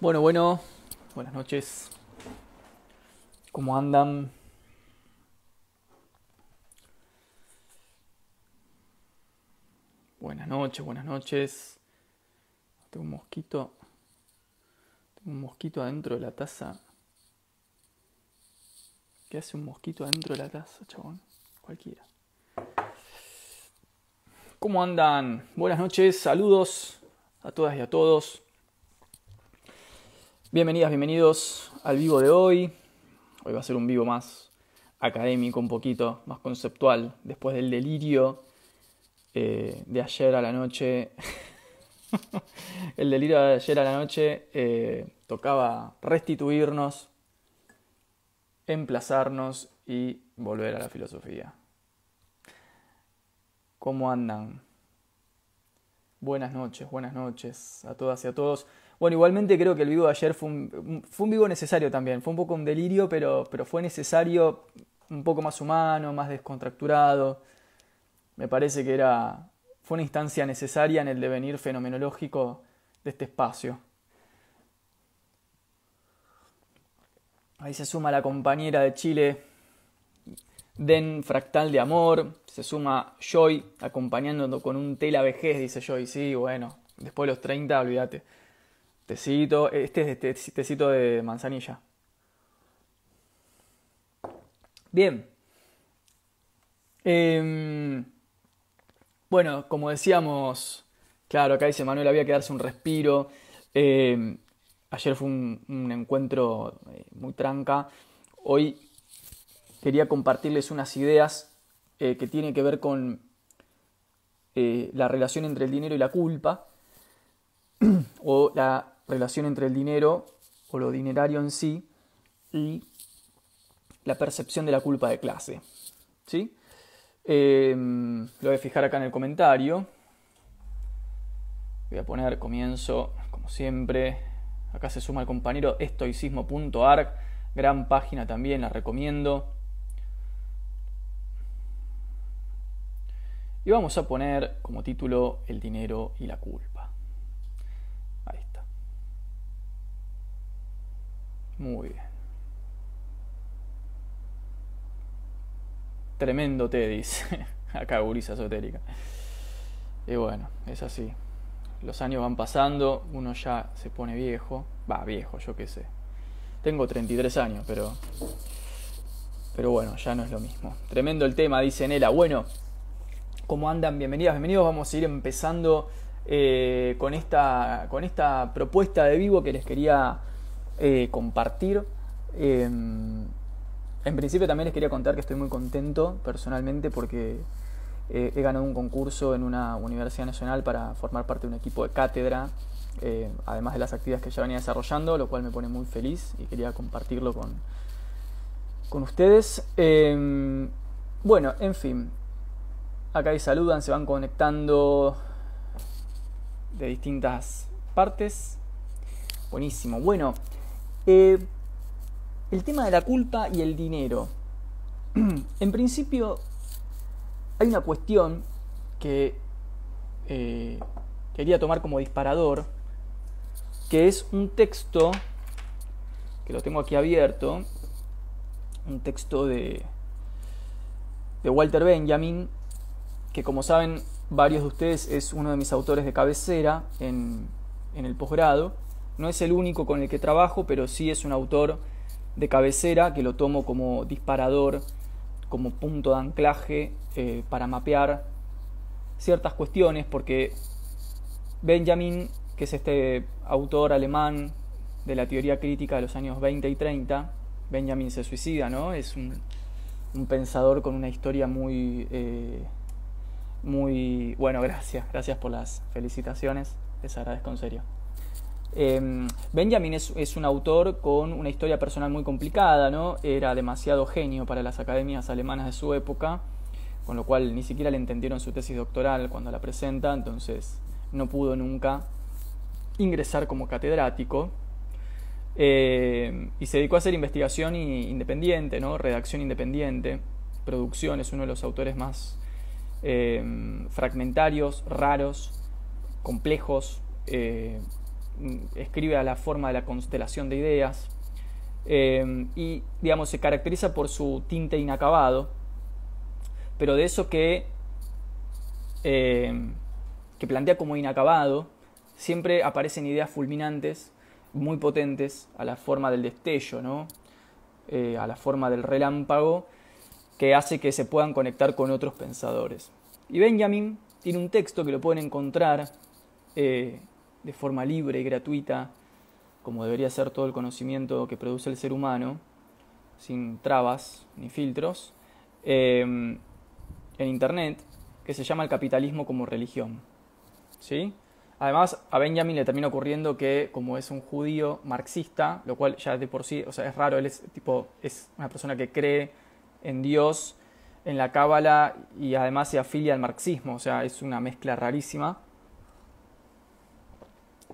Bueno, bueno, buenas noches. ¿Cómo andan? Buenas noches, buenas noches. Tengo un mosquito. Tengo un mosquito adentro de la taza. ¿Qué hace un mosquito adentro de la taza, chabón? Cualquiera. ¿Cómo andan? Buenas noches, saludos a todas y a todos. Bienvenidas, bienvenidos al vivo de hoy. Hoy va a ser un vivo más académico, un poquito más conceptual, después del delirio eh, de ayer a la noche. El delirio de ayer a la noche eh, tocaba restituirnos, emplazarnos y volver a la filosofía. ¿Cómo andan? Buenas noches, buenas noches a todas y a todos. Bueno, igualmente creo que el vivo de ayer fue un, fue un vivo necesario también. Fue un poco un delirio, pero, pero fue necesario, un poco más humano, más descontracturado. Me parece que era, fue una instancia necesaria en el devenir fenomenológico de este espacio. Ahí se suma la compañera de Chile, Den Fractal de Amor, se suma Joy acompañándonos con un tela vejez, dice Joy, sí, bueno, después de los 30, olvídate. Tecito, este es tecito de manzanilla. Bien. Em, bueno, como decíamos, claro, acá dice Manuel, había que darse un respiro. Em, ayer fue un, encuentro eh, muy tranca. Hoy quería compartirles unas ideas eh, que tienen que ver con eh, la relación entre el dinero y la culpa, o la relación entre el dinero o lo dinerario en sí y la percepción de la culpa de clase. ¿Sí? Em, lo voy a fijar acá en el comentario. Voy a poner comienzo, como siempre. Acá se suma el compañero estoicismo.arc. Gran página también, la recomiendo. Y vamos a poner como título El dinero y la culpa. Muy bien. Tremendo te dice. Acá gurisa esotérica. Y bueno, es así. Los años van pasando, uno ya se pone viejo. Va, viejo, yo qué sé. Tengo 33 años, pero. Pero bueno, ya no es lo mismo. Tremendo el tema, dice Nela. Bueno, ¿cómo andan? Bienvenidas, bienvenidos. Vamos a ir empezando eh, con, esta, con esta propuesta de vivo que les quería eh, compartir. Em, en principio también les quería contar que estoy muy contento personalmente porque eh, he ganado un concurso en una universidad nacional para formar parte de un equipo de cátedra, eh, además de las actividades que ya venía desarrollando, lo cual me pone muy feliz y quería compartirlo con, con ustedes. Em, bueno, en fin, acá ahí saludan, se van conectando de distintas partes. Buenísimo. Bueno, el tema de la culpa y el dinero. en principio, hay una cuestión que eh, quería tomar como disparador, que es un texto, que lo tengo aquí abierto, un texto de, de Walter Benjamin, que como saben varios de ustedes es uno de mis autores de cabecera en el posgrado no es el único con el que trabajo, pero sí es un autor de cabecera que lo tomo como disparador, como punto de anclaje eh, para mapear ciertas cuestiones, porque Benjamin, que es este autor alemán de la teoría crítica de los años 20 y 30, Benjamin se suicida, ¿no? Es un, pensador con una historia muy, eh, muy... Bueno, gracias, gracias por las felicitaciones, les agradezco en serio. Em, Benjamin es, un autor con una historia personal muy complicada, ¿no? Era demasiado genio para las academias alemanas de su época, con lo cual ni siquiera le entendieron su tesis doctoral cuando la presenta, entonces no pudo nunca ingresar como catedrático. Em, y se dedicó a hacer investigación independiente, ¿no? redacción independiente, producción, es uno de los autores más em, fragmentarios, raros, complejos, eh, escribe a la forma de la constelación de ideas, eh, y digamos se caracteriza por su tinte inacabado, pero de eso que, eh, que plantea como inacabado, siempre aparecen ideas fulminantes, muy potentes, a la forma del destello, ¿no? a la forma del relámpago, que hace que se puedan conectar con otros pensadores. Y Benjamin tiene un texto que lo pueden encontrar eh, de forma libre y gratuita, como debería ser todo el conocimiento que produce el ser humano, sin trabas ni filtros, em, en Internet, que se llama El capitalismo como religión. ¿Sí? Además, a Benjamin le termina ocurriendo que, como es un judío marxista, lo cual ya de por sí, o sea, es raro, él es, tipo, es una persona que cree en Dios, en la Cábala y además se afilia al marxismo, o sea, es una mezcla rarísima.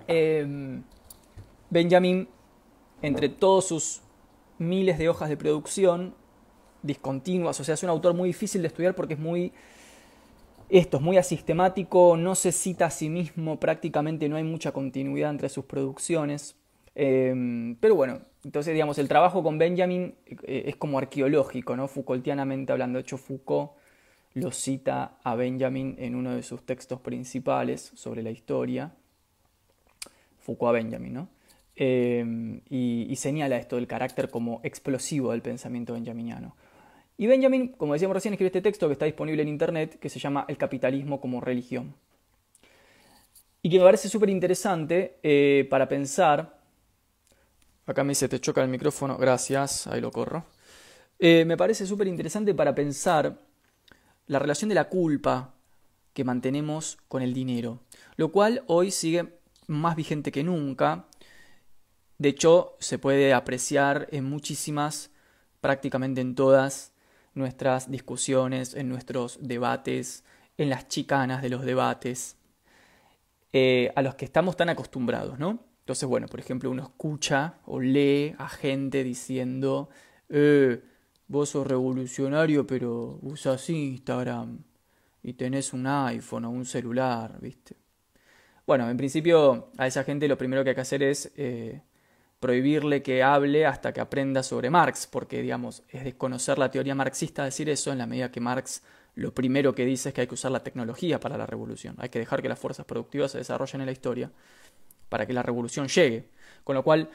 Em, Benjamin, entre todos sus miles de hojas de producción discontinuas, o sea, es un autor muy difícil de estudiar porque es muy esto es muy asistemático, no se cita a sí mismo, prácticamente no hay mucha continuidad entre sus producciones. Em, pero bueno, entonces digamos, el trabajo con Benjamin eh, es como arqueológico, ¿no? Foucaultianamente hablando. De hecho, Foucault lo cita a Benjamin en uno de sus textos principales sobre la historia. Foucault a Benjamin, ¿no? Y, y, señala esto del carácter como explosivo del pensamiento benjaminiano. Y Benjamin, como decíamos recién, escribe este texto que está disponible en internet que se llama El capitalismo como religión. Y que me parece súper interesante eh, para pensar Acá me dice, te choca el micrófono, gracias, ahí lo corro. Eh, me parece súper interesante para pensar la relación de la culpa que mantenemos con el dinero, lo cual hoy sigue más vigente que nunca. De hecho, se puede apreciar en muchísimas, prácticamente en todas nuestras discusiones, en nuestros debates, en las chicanas de los debates, eh, a los que estamos tan acostumbrados, ¿no? Entonces, bueno, por ejemplo, uno escucha o lee a gente diciendo, eh, vos sos revolucionario, pero usas Instagram y tenés un iPhone o un celular, ¿viste? Bueno, en principio a esa gente lo primero que hay que hacer es eh, prohibirle que hable hasta que aprenda sobre Marx, porque, digamos, es desconocer la teoría marxista decir eso en la medida que Marx lo primero que dice es que hay que usar la tecnología para la revolución, hay que dejar que las fuerzas productivas se desarrollen en la historia para que la revolución llegue. Con lo cual,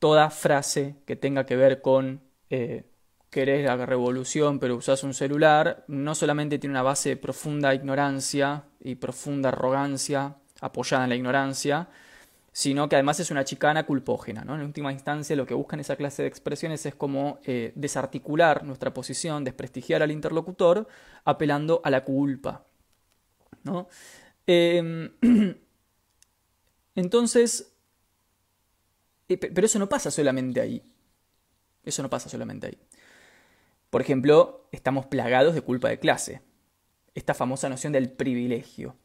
toda frase que tenga que ver con eh, querés la revolución pero usás un celular, no solamente tiene una base de profunda ignorancia y profunda arrogancia apoyada en la ignorancia, sino que además es una chicana culpógena. ¿no? En última instancia, lo que buscan esa clase de expresiones es como eh, desarticular nuestra posición, desprestigiar al interlocutor, apelando a la culpa. Eh, Entonces, eh, pero eso no pasa solamente ahí. Eso no pasa solamente ahí. Por ejemplo, estamos plagados de culpa de clase. Esta famosa noción del privilegio.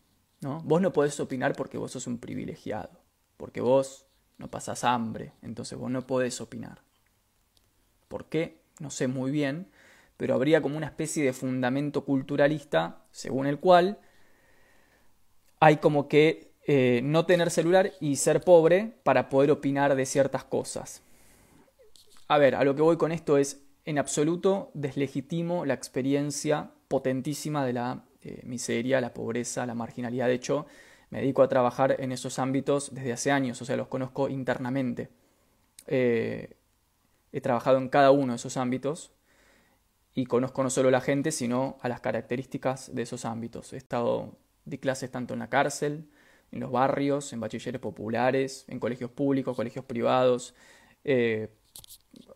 Vos no podés opinar porque vos sos un privilegiado. Porque vos no pasás hambre. Entonces vos no podés opinar. ¿Por qué? No sé muy bien. Pero habría como una especie de fundamento culturalista según el cual hay como que eh, no tener celular y ser pobre para poder opinar de ciertas cosas. A ver, a lo que voy con esto es, en absoluto deslegitimo la experiencia potentísima de la eh, miseria, la pobreza, la marginalidad. De hecho, me dedico a trabajar en esos ámbitos desde hace años, o sea, los conozco internamente. Eh, he trabajado en cada uno de esos ámbitos y conozco no solo a la gente, sino a las características de esos ámbitos. He estado de clases tanto en la cárcel, en los barrios, en bachilleres populares, en colegios públicos, colegios privados, eh,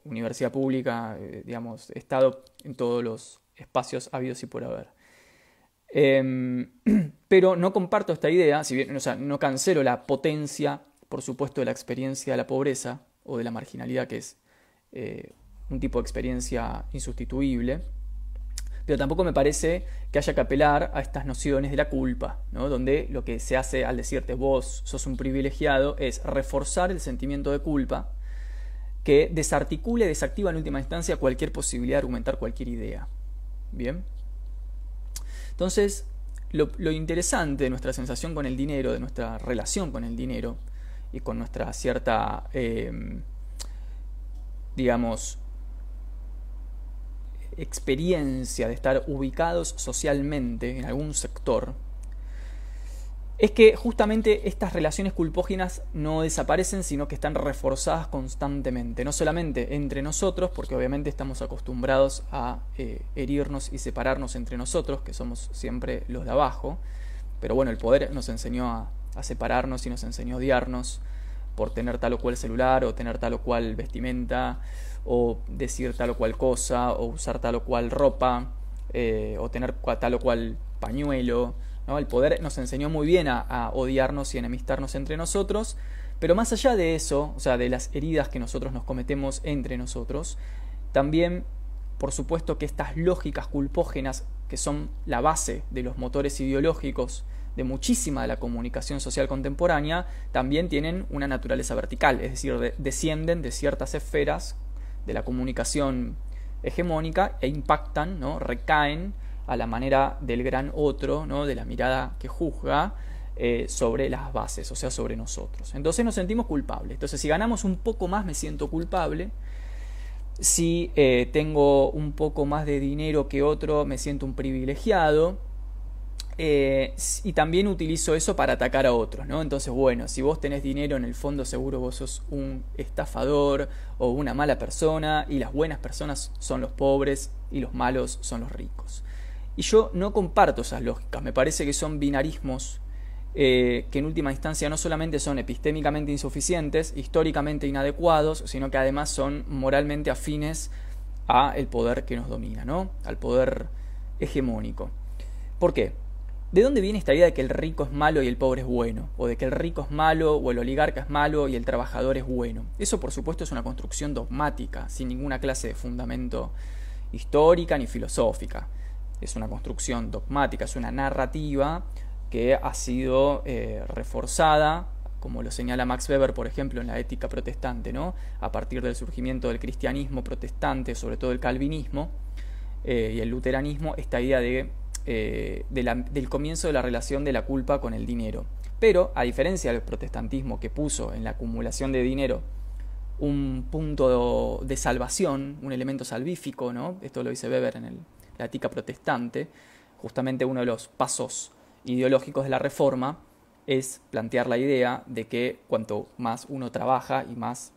universidad pública, digamos, he estado en todos los espacios habidos y por haber. Em, pero no comparto esta idea, si bien, o sea, no cancelo la potencia, por supuesto, de la experiencia de la pobreza o de la marginalidad, que es eh, un tipo de experiencia insustituible pero tampoco me parece que haya que apelar a estas nociones de la culpa, ¿no? donde lo que se hace al decirte vos sos un privilegiado es reforzar el sentimiento de culpa que desarticule, desactiva en última instancia cualquier posibilidad de argumentar cualquier idea. Bien. Entonces, lo, interesante de nuestra sensación con el dinero, de nuestra relación con el dinero, y con nuestra cierta, em, digamos, experiencia de estar ubicados socialmente en algún sector, es que justamente estas relaciones culpógenas no desaparecen, sino que están reforzadas constantemente, no solamente entre nosotros, porque obviamente estamos acostumbrados a eh, herirnos y separarnos entre nosotros, que somos siempre los de abajo, pero bueno, el poder nos enseñó a, separarnos y nos enseñó a odiarnos por tener tal o cual celular o tener tal o cual vestimenta o decir tal o cual cosa o usar tal o cual ropa eh, o tener tal o cual pañuelo el poder nos enseñó muy bien a, odiarnos y enemistarnos entre nosotros, pero más allá de eso, o sea, de las heridas que nosotros nos cometemos entre nosotros, también, por supuesto, que estas lógicas culpógenas, que son la base de los motores ideológicos de muchísima de la comunicación social contemporánea, también tienen una naturaleza vertical, es decir, descienden de ciertas esferas de la comunicación hegemónica e impactan, ¿no? recaen a la manera del gran otro, ¿no? de la mirada que juzga eh, sobre las bases, o sea, sobre nosotros. Entonces nos sentimos culpables. Entonces si ganamos un poco más me siento culpable. Si eh, tengo un poco más de dinero que otro me siento un privilegiado. Eh, y también utilizo eso para atacar a otros, ¿no? Entonces, bueno, si vos tenés dinero, en el fondo seguro vos sos un estafador o una mala persona, y las buenas personas son los pobres y los malos son los ricos. Y yo no comparto esas lógicas, me parece que son binarismos eh, que en última instancia no solamente son epistémicamente insuficientes, históricamente inadecuados, sino que además son moralmente afines a el poder que nos domina, ¿no? al poder hegemónico. ¿Por qué? ¿De dónde viene esta idea de que el rico es malo y el pobre es bueno? O de que el rico es malo o el oligarca es malo y el trabajador es bueno. Eso por supuesto es una construcción dogmática, sin ninguna clase de fundamento histórica ni filosófica es una construcción dogmática, es una narrativa que ha sido eh, reforzada, como lo señala Max Weber, por ejemplo, en la ética protestante, ¿no? a partir del surgimiento del cristianismo protestante, sobre todo el calvinismo eh, y el luteranismo, esta idea de, eh, del comienzo de la relación de la culpa con el dinero. Pero, a diferencia del protestantismo que puso en la acumulación de dinero un punto de salvación, un elemento salvífico, ¿no? esto lo dice Weber en el la ética protestante, justamente uno de los pasos ideológicos de la reforma es plantear la idea de que cuanto más uno trabaja y más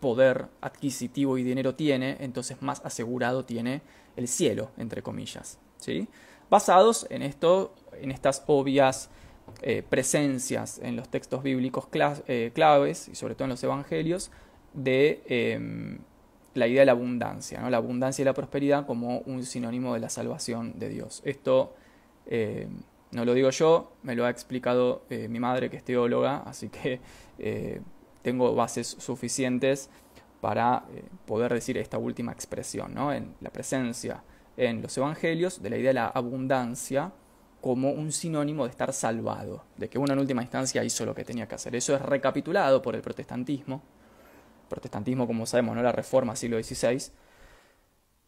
poder adquisitivo y dinero tiene, entonces más asegurado tiene el cielo, entre comillas. ¿sí? Basados en esto, en estas obvias eh, presencias en los textos bíblicos eh, claves, y sobre todo en los evangelios, de em, la idea de la abundancia, ¿no? la abundancia y la prosperidad como un sinónimo de la salvación de Dios. Esto eh, no lo digo yo, me lo ha explicado eh, mi madre que es teóloga, así que eh, tengo bases suficientes para poder decir esta última expresión, ¿no? en la presencia en los evangelios de la idea de la abundancia como un sinónimo de estar salvado, de que uno en última instancia hizo lo que tenía que hacer. Eso es recapitulado por el protestantismo, protestantismo, como sabemos, ¿no? la reforma siglo XVI,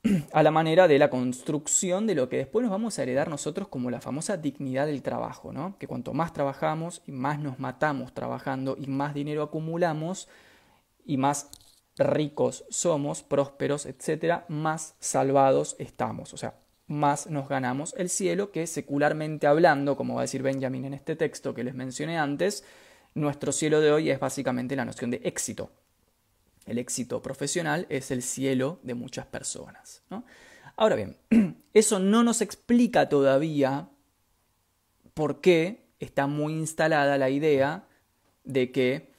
a la manera de la construcción de lo que después nos vamos a heredar nosotros como la famosa dignidad del trabajo, ¿no? que cuanto más trabajamos y más nos matamos trabajando y más dinero acumulamos y más ricos somos, prósperos, etcétera, más salvados estamos, o sea, más nos ganamos el cielo, que secularmente hablando, como va a decir Benjamin en este texto que les mencioné antes, nuestro cielo de hoy es básicamente la noción de éxito, el éxito profesional es el cielo de muchas personas. Ahora bien, eso no nos explica todavía por qué está muy instalada la idea de que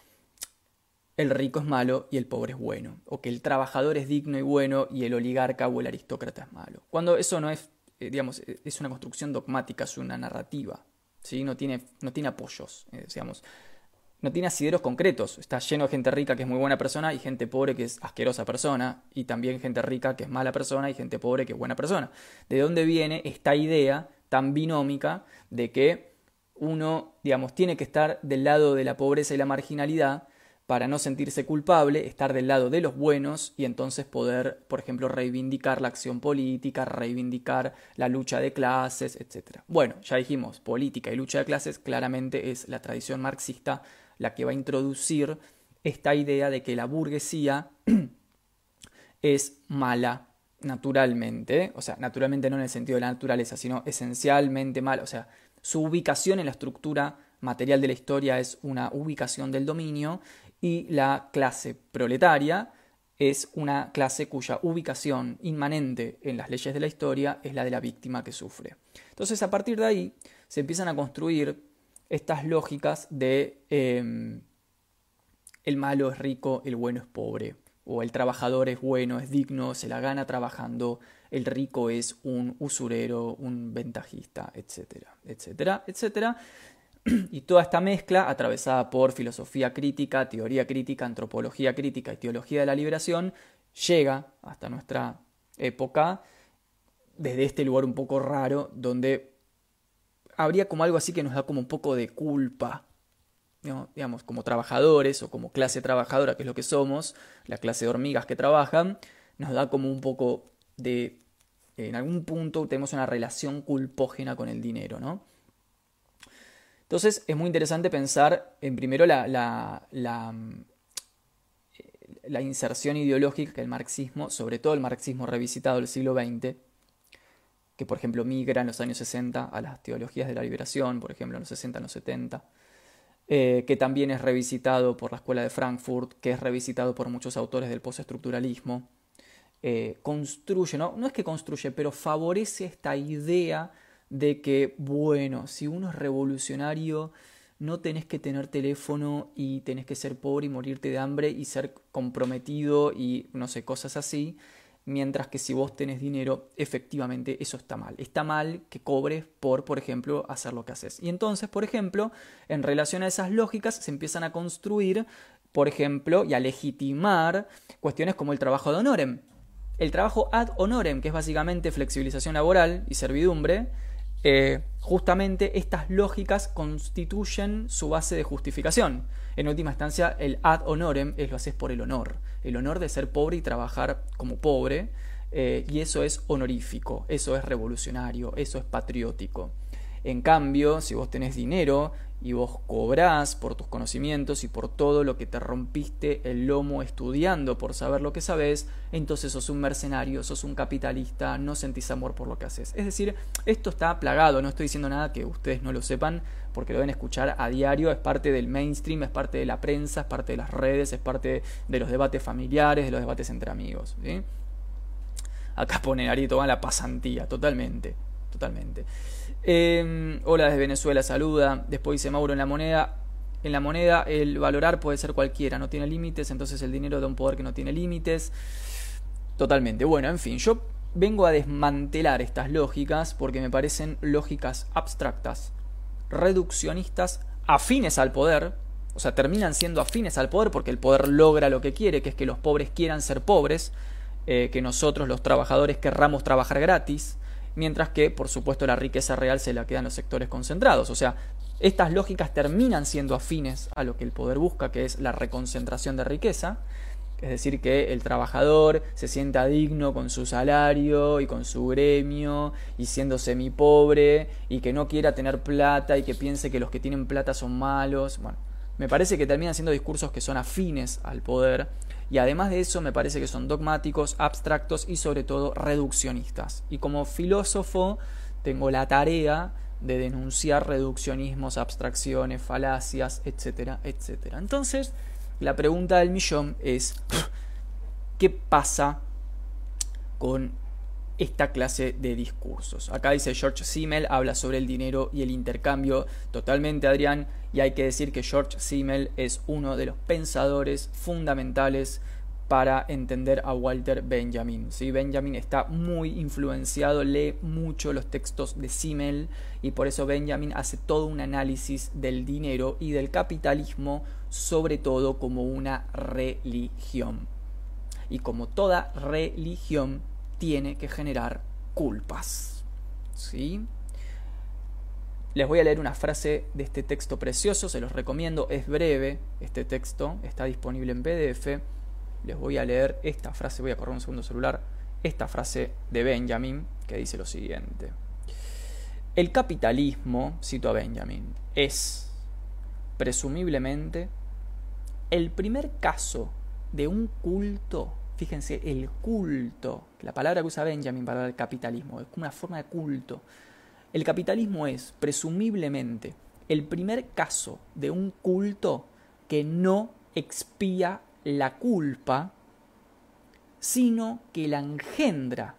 el rico es malo y el pobre es bueno, o que el trabajador es digno y bueno y el oligarca o el aristócrata es malo. Cuando eso no es, eh, digamos, es una construcción dogmática, es una narrativa, ¿sí? no, tiene, no tiene apoyos, eh, digamos no tiene asideros concretos. Está lleno de gente rica que es muy buena persona y gente pobre que es asquerosa persona. Y también gente rica que es mala persona y gente pobre que es buena persona. ¿De dónde viene esta idea tan binómica de que uno, digamos, tiene que estar del lado de la pobreza y la marginalidad para no sentirse culpable, estar del lado de los buenos y entonces poder, por ejemplo, reivindicar la acción política, reivindicar la lucha de clases, etc. Bueno, ya dijimos, política y lucha de clases claramente es la tradición marxista la que va a introducir esta idea de que la burguesía es mala naturalmente, o sea, naturalmente no en el sentido de la naturaleza, sino esencialmente mala, o sea, su ubicación en la estructura material de la historia es una ubicación del dominio y la clase proletaria es una clase cuya ubicación inmanente en las leyes de la historia es la de la víctima que sufre. Entonces, a partir de ahí se empiezan a construir estas lógicas de em, el malo es rico, el bueno es pobre, o el trabajador es bueno, es digno, se la gana trabajando, el rico es un usurero, un ventajista, etcétera, etcétera, etcétera. Y toda esta mezcla, atravesada por filosofía crítica, teoría crítica, antropología crítica y teología de la liberación, llega hasta nuestra época desde este lugar un poco raro, donde habría como algo así que nos da como un poco de culpa, digamos, como trabajadores o como clase trabajadora, que es lo que somos, la clase de hormigas que trabajan, nos da como un poco de, en algún punto tenemos una relación culpógena con el dinero, ¿no? Entonces es muy interesante pensar en primero la, la, la, la inserción ideológica que el marxismo, sobre todo el marxismo revisitado del siglo XX, que por ejemplo migra en los años 60 a las teologías de la liberación, por ejemplo en los 60, en los 70, eh, que también es revisitado por la Escuela de Frankfurt, que es revisitado por muchos autores del postestructuralismo, eh, construye, ¿no? no es que construye, pero favorece esta idea de que, bueno, si uno es revolucionario, no tenés que tener teléfono y tenés que ser pobre y morirte de hambre y ser comprometido y no sé, cosas así. Mientras que si vos tenés dinero, efectivamente eso está mal. Está mal que cobres por, por ejemplo, hacer lo que haces. Y entonces, por ejemplo, en relación a esas lógicas se empiezan a construir, por ejemplo, y a legitimar cuestiones como el trabajo de honorem. El trabajo ad honorem, que es básicamente flexibilización laboral y servidumbre, eh, justamente estas lógicas constituyen su base de justificación. En última instancia, el ad honorem es lo haces por el honor, el honor de ser pobre y trabajar como pobre, eh, y eso es honorífico, eso es revolucionario, eso es patriótico. En cambio, si vos tenés dinero y vos cobrás por tus conocimientos y por todo lo que te rompiste el lomo estudiando por saber lo que sabes, entonces sos un mercenario, sos un capitalista, no sentís amor por lo que haces. Es decir, esto está plagado, no estoy diciendo nada que ustedes no lo sepan porque lo deben escuchar a diario, es parte del mainstream, es parte de la prensa, es parte de las redes, es parte de los debates familiares, de los debates entre amigos. Acá pone va la pasantía, totalmente, totalmente. Em, hola desde Venezuela, saluda. Después dice Mauro en la moneda. En la moneda el valorar puede ser cualquiera, no tiene límites, entonces el dinero da un poder que no tiene límites. Totalmente. Bueno, en fin, yo vengo a desmantelar estas lógicas porque me parecen lógicas abstractas, reduccionistas, afines al poder, o sea, terminan siendo afines al poder porque el poder logra lo que quiere, que es que los pobres quieran ser pobres, eh, que nosotros los trabajadores querramos trabajar gratis, mientras que, por supuesto, la riqueza real se la quedan los sectores concentrados. O sea, estas lógicas terminan siendo afines a lo que el poder busca, que es la reconcentración de riqueza, es decir, que el trabajador se sienta digno con su salario y con su gremio y siendo semipobre y que no quiera tener plata y que piense que los que tienen plata son malos. Bueno, me parece que terminan siendo discursos que son afines al poder y además de eso me parece que son dogmáticos, abstractos y sobre todo reduccionistas. Y como filósofo tengo la tarea de denunciar reduccionismos, abstracciones, falacias, etcétera, etcétera. Entonces, la pregunta del millón es, ¿qué pasa con esta clase de discursos. Acá dice George Simmel, habla sobre el dinero y el intercambio. Totalmente, Adrián. Y hay que decir que George Simmel es uno de los pensadores fundamentales para entender a Walter Benjamin. ¿sí? Benjamin está muy influenciado, lee mucho los textos de Simmel y por eso Benjamin hace todo un análisis del dinero y del capitalismo, sobre todo como una religión. Y como toda religión, tiene que generar culpas. ¿Sí? les voy a leer una frase de este texto precioso, se los recomiendo, es breve este texto, está disponible en PDF. Les voy a leer esta frase, voy a correr un segundo celular, esta frase de Benjamin que dice lo siguiente. El capitalismo, cito a Benjamin, es presumiblemente el primer caso de un culto, fíjense, el culto, la palabra que usa Benjamin para el capitalismo, es una forma de culto. El capitalismo es presumiblemente el primer caso de un culto que no expía la culpa, sino que la engendra,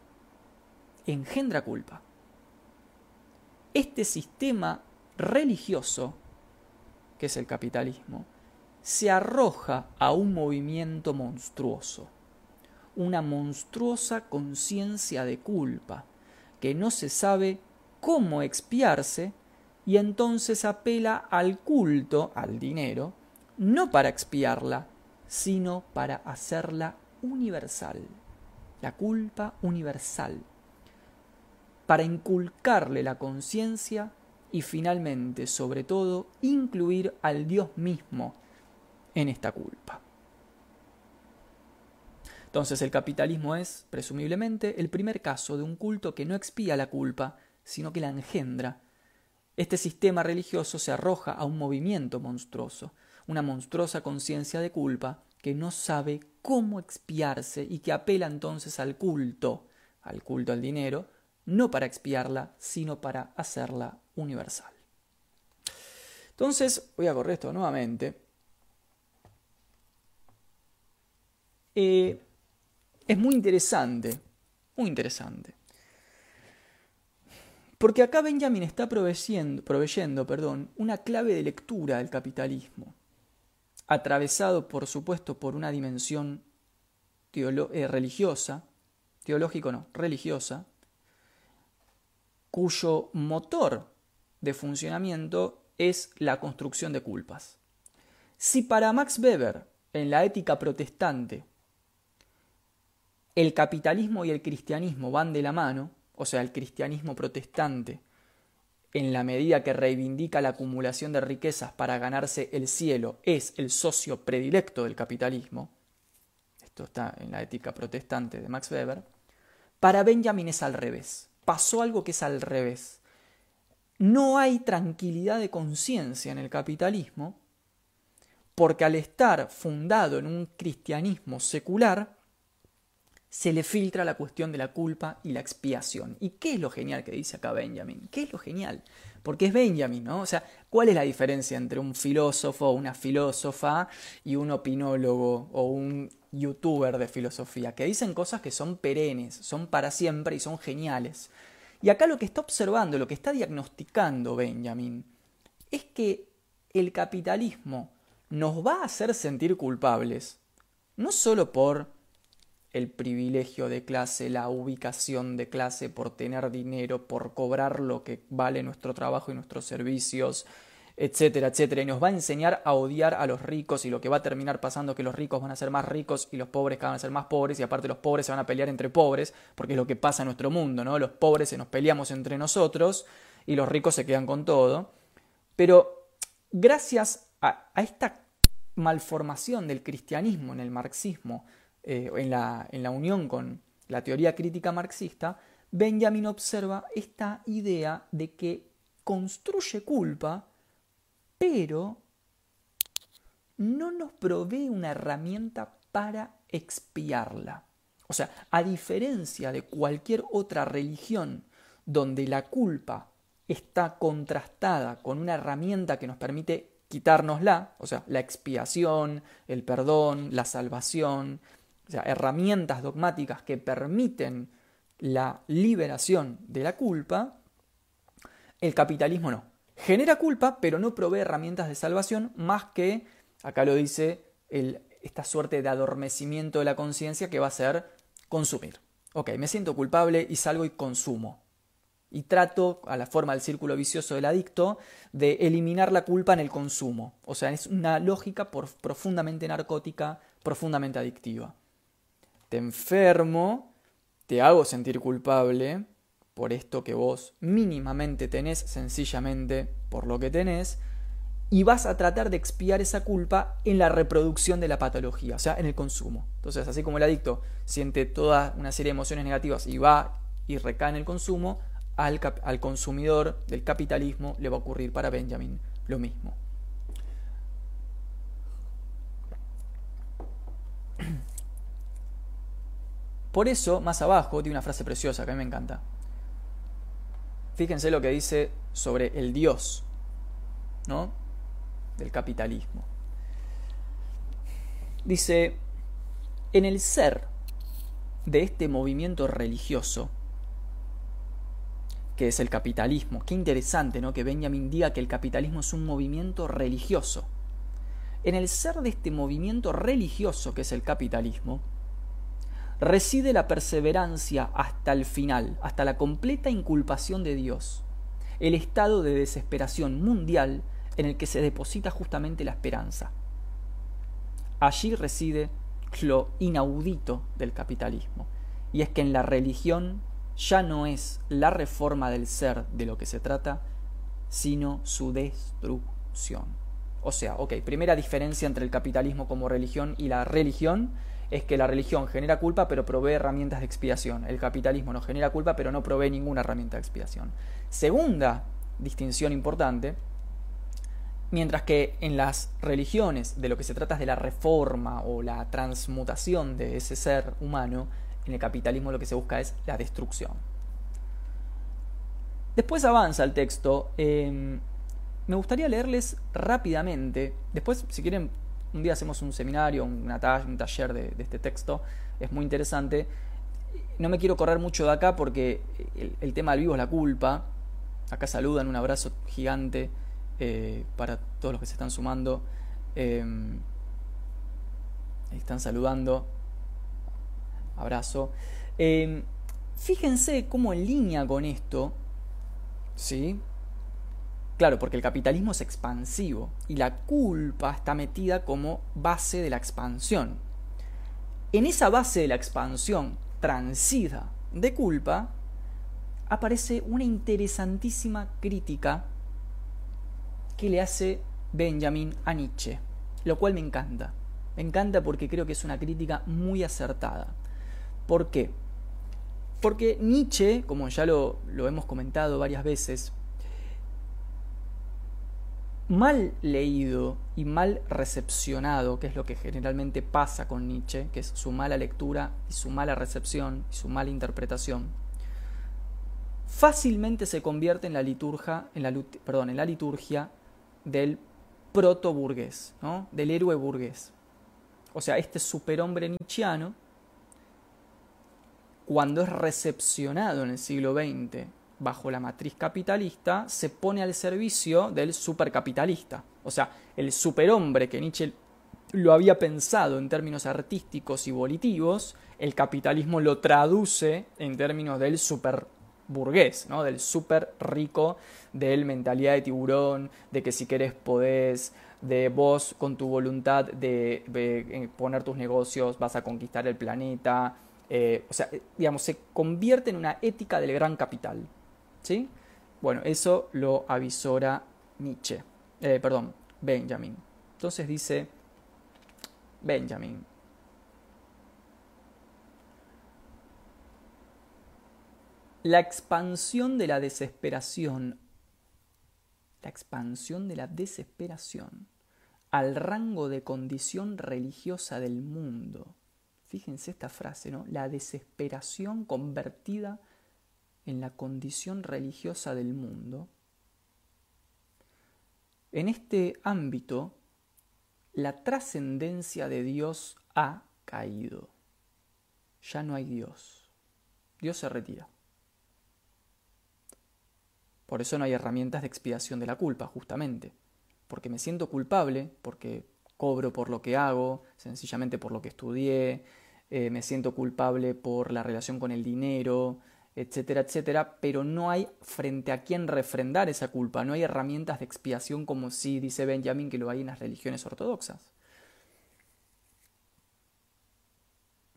engendra culpa. Este sistema religioso, que es el capitalismo, se arroja a un movimiento monstruoso, una monstruosa conciencia de culpa, que no se sabe cómo expiarse y entonces apela al culto, al dinero, no para expiarla, sino para hacerla universal, la culpa universal, para inculcarle la conciencia y finalmente, sobre todo, incluir al Dios mismo en esta culpa. Entonces el capitalismo es, presumiblemente, el primer caso de un culto que no expía la culpa, sino que la engendra. Este sistema religioso se arroja a un movimiento monstruoso, una monstruosa conciencia de culpa que no sabe cómo expiarse y que apela entonces al culto, al culto al dinero, no para expiarla, sino para hacerla universal. Entonces, voy a correr esto nuevamente. Eh, es muy interesante, muy interesante. Porque acá Benjamin está proveyendo, proveyendo perdón, una clave de lectura del capitalismo atravesado por supuesto por una dimensión eh, religiosa, teológico no, religiosa, cuyo motor de funcionamiento es la construcción de culpas. Si para Max Weber, en la ética protestante, el capitalismo y el cristianismo van de la mano, o sea, el cristianismo protestante en la medida que reivindica la acumulación de riquezas para ganarse el cielo, es el socio predilecto del capitalismo, esto está en la ética protestante de Max Weber, para Benjamin es al revés. Pasó algo que es al revés. No hay tranquilidad de conciencia en el capitalismo, porque al estar fundado en un cristianismo secular, se le filtra la cuestión de la culpa y la expiación. ¿Y qué es lo genial que dice acá Benjamin? ¿Qué es lo genial? Porque es Benjamin, ¿no? O sea, ¿cuál es la diferencia entre un filósofo o una filósofa y un opinólogo o un youtuber de filosofía? Que dicen cosas que son perennes, son para siempre y son geniales. Y acá lo que está observando, lo que está diagnosticando Benjamin, es que el capitalismo nos va a hacer sentir culpables, no solo por el privilegio de clase, la ubicación de clase, por tener dinero, por cobrar lo que vale nuestro trabajo y nuestros servicios, etcétera, etcétera. Y nos va a enseñar a odiar a los ricos y lo que va a terminar pasando es que los ricos van a ser más ricos y los pobres van a ser más pobres y aparte los pobres se van a pelear entre pobres, porque es lo que pasa en nuestro mundo, ¿no? Los pobres se nos peleamos entre nosotros y los ricos se quedan con todo. Pero gracias a, a esta malformación del cristianismo en el marxismo, eh, en, la, en la unión con la teoría crítica marxista, Benjamin observa esta idea de que construye culpa, pero no nos provee una herramienta para expiarla. O sea, a diferencia de cualquier otra religión donde la culpa está contrastada con una herramienta que nos permite quitárnosla, o sea, la expiación, el perdón, la salvación, o sea, herramientas dogmáticas que permiten la liberación de la culpa, el capitalismo no. Genera culpa, pero no provee herramientas de salvación más que, acá lo dice, esta suerte de adormecimiento de la conciencia que va a ser consumir. Ok, me siento culpable y salgo y consumo. Y trato, a la forma del círculo vicioso del adicto, de eliminar la culpa en el consumo. O sea, es una lógica profundamente narcótica, profundamente adictiva te enfermo, te hago sentir culpable, por esto que vos mínimamente tenés, sencillamente por lo que tenés, y vas a tratar de expiar esa culpa en la reproducción de la patología, o sea, en el consumo. Entonces, así como el adicto siente toda una serie de emociones negativas y va y recae en el consumo, al, al consumidor del capitalismo le va a ocurrir para Benjamin lo mismo. Por eso, más abajo, tiene una frase preciosa que a mí me encanta. Fíjense lo que dice sobre el Dios, ¿no? Del capitalismo. Dice, en el ser de este movimiento religioso, que es el capitalismo, qué interesante, ¿no? Que Benjamin diga que el capitalismo es un movimiento religioso. En el ser de este movimiento religioso, que es el capitalismo, reside la perseverancia hasta el final, hasta la completa inculpación de Dios, el estado de desesperación mundial en el que se deposita justamente la esperanza. Allí reside lo inaudito del capitalismo, y es que en la religión ya no es la reforma del ser de lo que se trata, sino su destrucción. O sea, ok, primera diferencia entre el capitalismo como religión y la religión es que la religión genera culpa pero provee herramientas de expiación. El capitalismo no genera culpa pero no provee ninguna herramienta de expiación. Segunda distinción importante, mientras que en las religiones de lo que se trata es de la reforma o la transmutación de ese ser humano, en el capitalismo lo que se busca es la destrucción. Después avanza el texto. Em, me gustaría leerles rápidamente, después si quieren un día hacemos un seminario, un taller de, este texto, es muy interesante. No me quiero correr mucho de acá porque el, tema del vivo es la culpa. Acá saludan, un abrazo gigante eh, para todos los que se están sumando. Em, están saludando. Abrazo. Em, fíjense cómo en línea con esto, ¿sí? Claro, porque el capitalismo es expansivo y la culpa está metida como base de la expansión. En esa base de la expansión transida de culpa aparece una interesantísima crítica que le hace Benjamin a Nietzsche, lo cual me encanta. Me encanta porque creo que es una crítica muy acertada. ¿Por qué? Porque Nietzsche, como ya lo, lo hemos comentado varias veces, mal leído y mal recepcionado, que es lo que generalmente pasa con Nietzsche, que es su mala lectura y su mala recepción y su mala interpretación, fácilmente se convierte en la liturgia, en la, perdón, en la liturgia del proto-burgués, ¿no? del héroe burgués. O sea, este superhombre nietzscheano, cuando es recepcionado en el siglo XX bajo la matriz capitalista, se pone al servicio del supercapitalista. O sea, el superhombre que Nietzsche lo había pensado en términos artísticos y volitivos, el capitalismo lo traduce en términos del superburgués, ¿no? del super rico, del mentalidad de tiburón, de que si querés podés, de vos con tu voluntad de, eh, poner tus negocios vas a conquistar el planeta. Eh, o sea, eh, digamos, se convierte en una ética del gran capital. ¿Sí? Bueno, eso lo avisora Nietzsche, eh, perdón, Benjamin. Entonces dice Benjamin. La expansión de la desesperación, la expansión de la desesperación al rango de condición religiosa del mundo. Fíjense esta frase, ¿no? La desesperación convertida en la condición religiosa del mundo, en este ámbito la trascendencia de Dios ha caído. Ya no hay Dios. Dios se retira. Por eso no hay herramientas de expiación de la culpa, justamente. Porque me siento culpable, porque cobro por lo que hago, sencillamente por lo que estudié, eh, me siento culpable por la relación con el dinero, etcétera, etcétera, pero no hay frente a quién refrendar esa culpa, no hay herramientas de expiación como si dice Benjamin que lo hay en las religiones ortodoxas.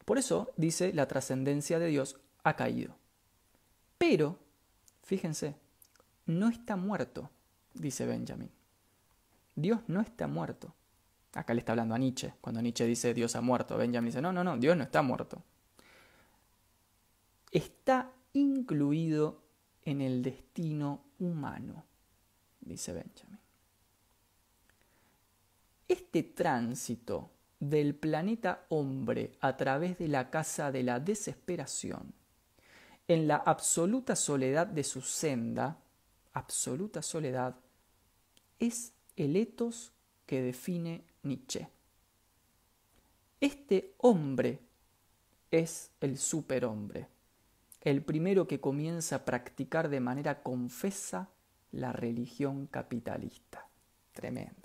Por eso dice la trascendencia de Dios ha caído. Pero Fíjense, no está muerto, dice Benjamin. Dios no está muerto. Acá le está hablando a Nietzsche. Cuando Nietzsche dice Dios ha muerto, Benjamin dice, no, no, no, Dios no está muerto. Está incluido en el destino humano, dice Benjamin. Este tránsito del planeta hombre a través de la casa de la desesperación, en la absoluta soledad de su senda, absoluta soledad, es el etos que define Nietzsche. Este hombre es el superhombre, el primero que comienza a practicar de manera confesa la religión capitalista. Tremendo.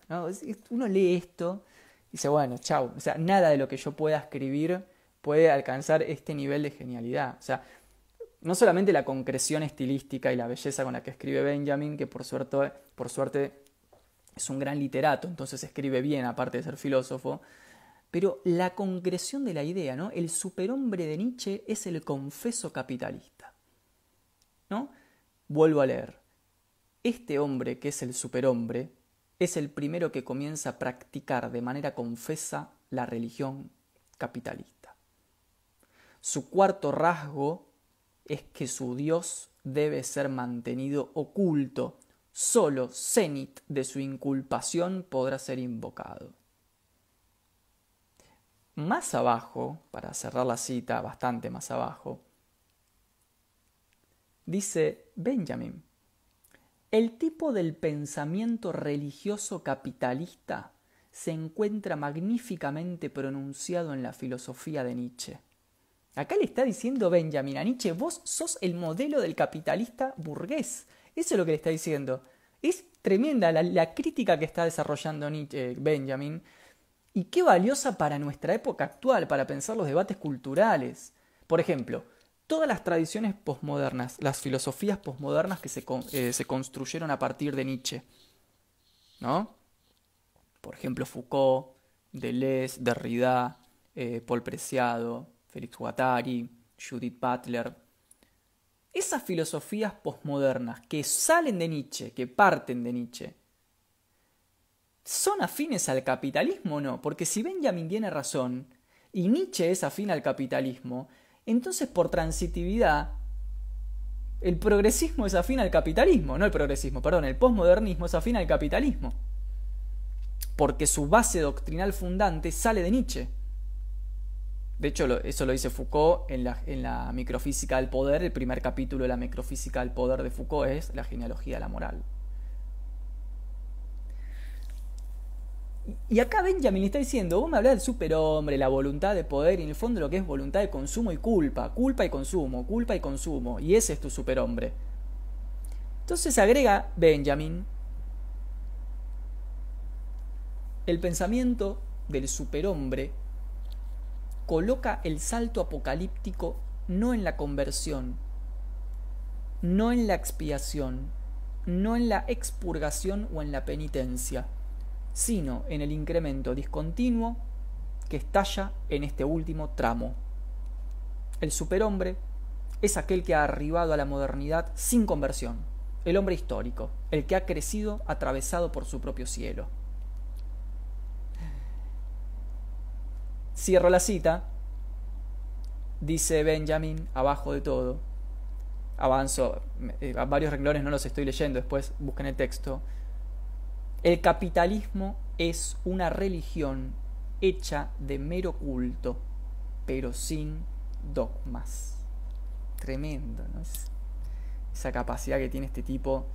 Uno lee esto y dice, bueno, chau. O sea, nada de lo que yo pueda escribir puede alcanzar este nivel de genialidad. O sea, no solamente la concreción estilística y la belleza con la que escribe Benjamin, que por suerte, por suerte es un gran literato, entonces escribe bien, aparte de ser filósofo, pero la concreción de la idea, ¿no? El superhombre de Nietzsche es el confeso capitalista. ¿No? Vuelvo a leer. Este hombre que es el superhombre es el primero que comienza a practicar de manera confesa la religión capitalista. Su cuarto rasgo es que su Dios debe ser mantenido oculto. Solo cenit de su inculpación podrá ser invocado. Más abajo, para cerrar la cita, bastante más abajo, dice Benjamin, el tipo del pensamiento religioso capitalista se encuentra magníficamente pronunciado en la filosofía de Nietzsche. Acá le está diciendo Benjamin a Nietzsche, vos sos el modelo del capitalista burgués. Eso es lo que le está diciendo. Es tremenda la, crítica que está desarrollando Nietzsche, Benjamin, y qué valiosa para nuestra época actual, para pensar los debates culturales. Por ejemplo, todas las tradiciones posmodernas, las filosofías posmodernas que se, eh, construyeron a partir de Nietzsche. ¿No? Por ejemplo, Foucault, Deleuze, Derrida, eh, Paul Preciado, Félix Guattari, Judith Butler. Esas filosofías posmodernas que salen de Nietzsche, que parten de Nietzsche, ¿son afines al capitalismo o no? Porque si Benjamin tiene razón y Nietzsche es afín al capitalismo, entonces, por transitividad, el progresismo es afín al capitalismo, no el progresismo, perdón, el posmodernismo es afín al capitalismo. Porque su base doctrinal fundante sale de Nietzsche. De hecho, eso lo dice Foucault en la, en la microfísica del poder. El primer capítulo de la microfísica del poder de Foucault es la genealogía de la moral. Y acá Benjamin está diciendo, vos me hablas del superhombre, la voluntad de poder, y en el fondo lo que es voluntad de consumo y culpa, culpa y consumo, culpa y consumo, y ese es tu superhombre. Entonces agrega Benjamin, el pensamiento del superhombre coloca el salto apocalíptico no en la conversión, no en la expiación, no en la expurgación o en la penitencia, sino en el incremento discontinuo que estalla en este último tramo. El superhombre es aquel que ha arribado a la modernidad sin conversión, el hombre histórico, el que ha crecido atravesado por su propio cielo. Cierro la cita, dice Benjamin abajo de todo, avanzo, eh, varios renglones no los estoy leyendo, después busquen el texto, el capitalismo es una religión hecha de mero culto, pero sin dogmas. Tremendo, ¿no? esa capacidad que tiene este tipo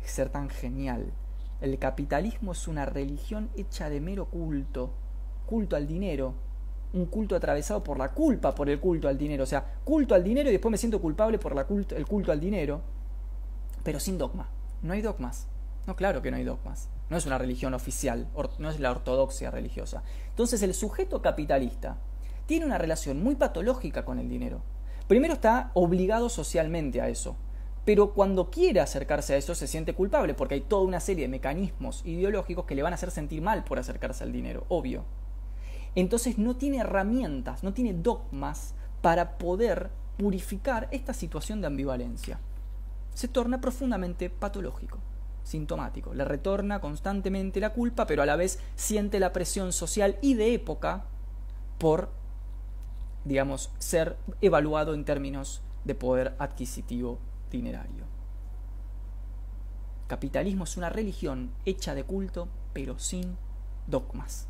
de ser tan genial. El capitalismo es una religión hecha de mero culto, culto al dinero, un culto atravesado por la culpa por el culto al dinero. O sea, culto al dinero y después me siento culpable por la el culto al dinero, pero sin dogma. No hay dogmas. No, claro que no hay dogmas. No es una religión oficial, no es la ortodoxia religiosa. Entonces el sujeto capitalista tiene una relación muy patológica con el dinero. Primero está obligado socialmente a eso, pero cuando quiere acercarse a eso se siente culpable porque hay toda una serie de mecanismos ideológicos que le van a hacer sentir mal por acercarse al dinero, obvio. Entonces no tiene herramientas, no tiene dogmas para poder purificar esta situación de ambivalencia. se torna profundamente patológico, sintomático. Le retorna constantemente la culpa, pero a la vez siente la presión social y de época por, digamos, ser evaluado en términos de poder adquisitivo dinerario. Capitalismo es una religión hecha de culto, pero sin dogmas.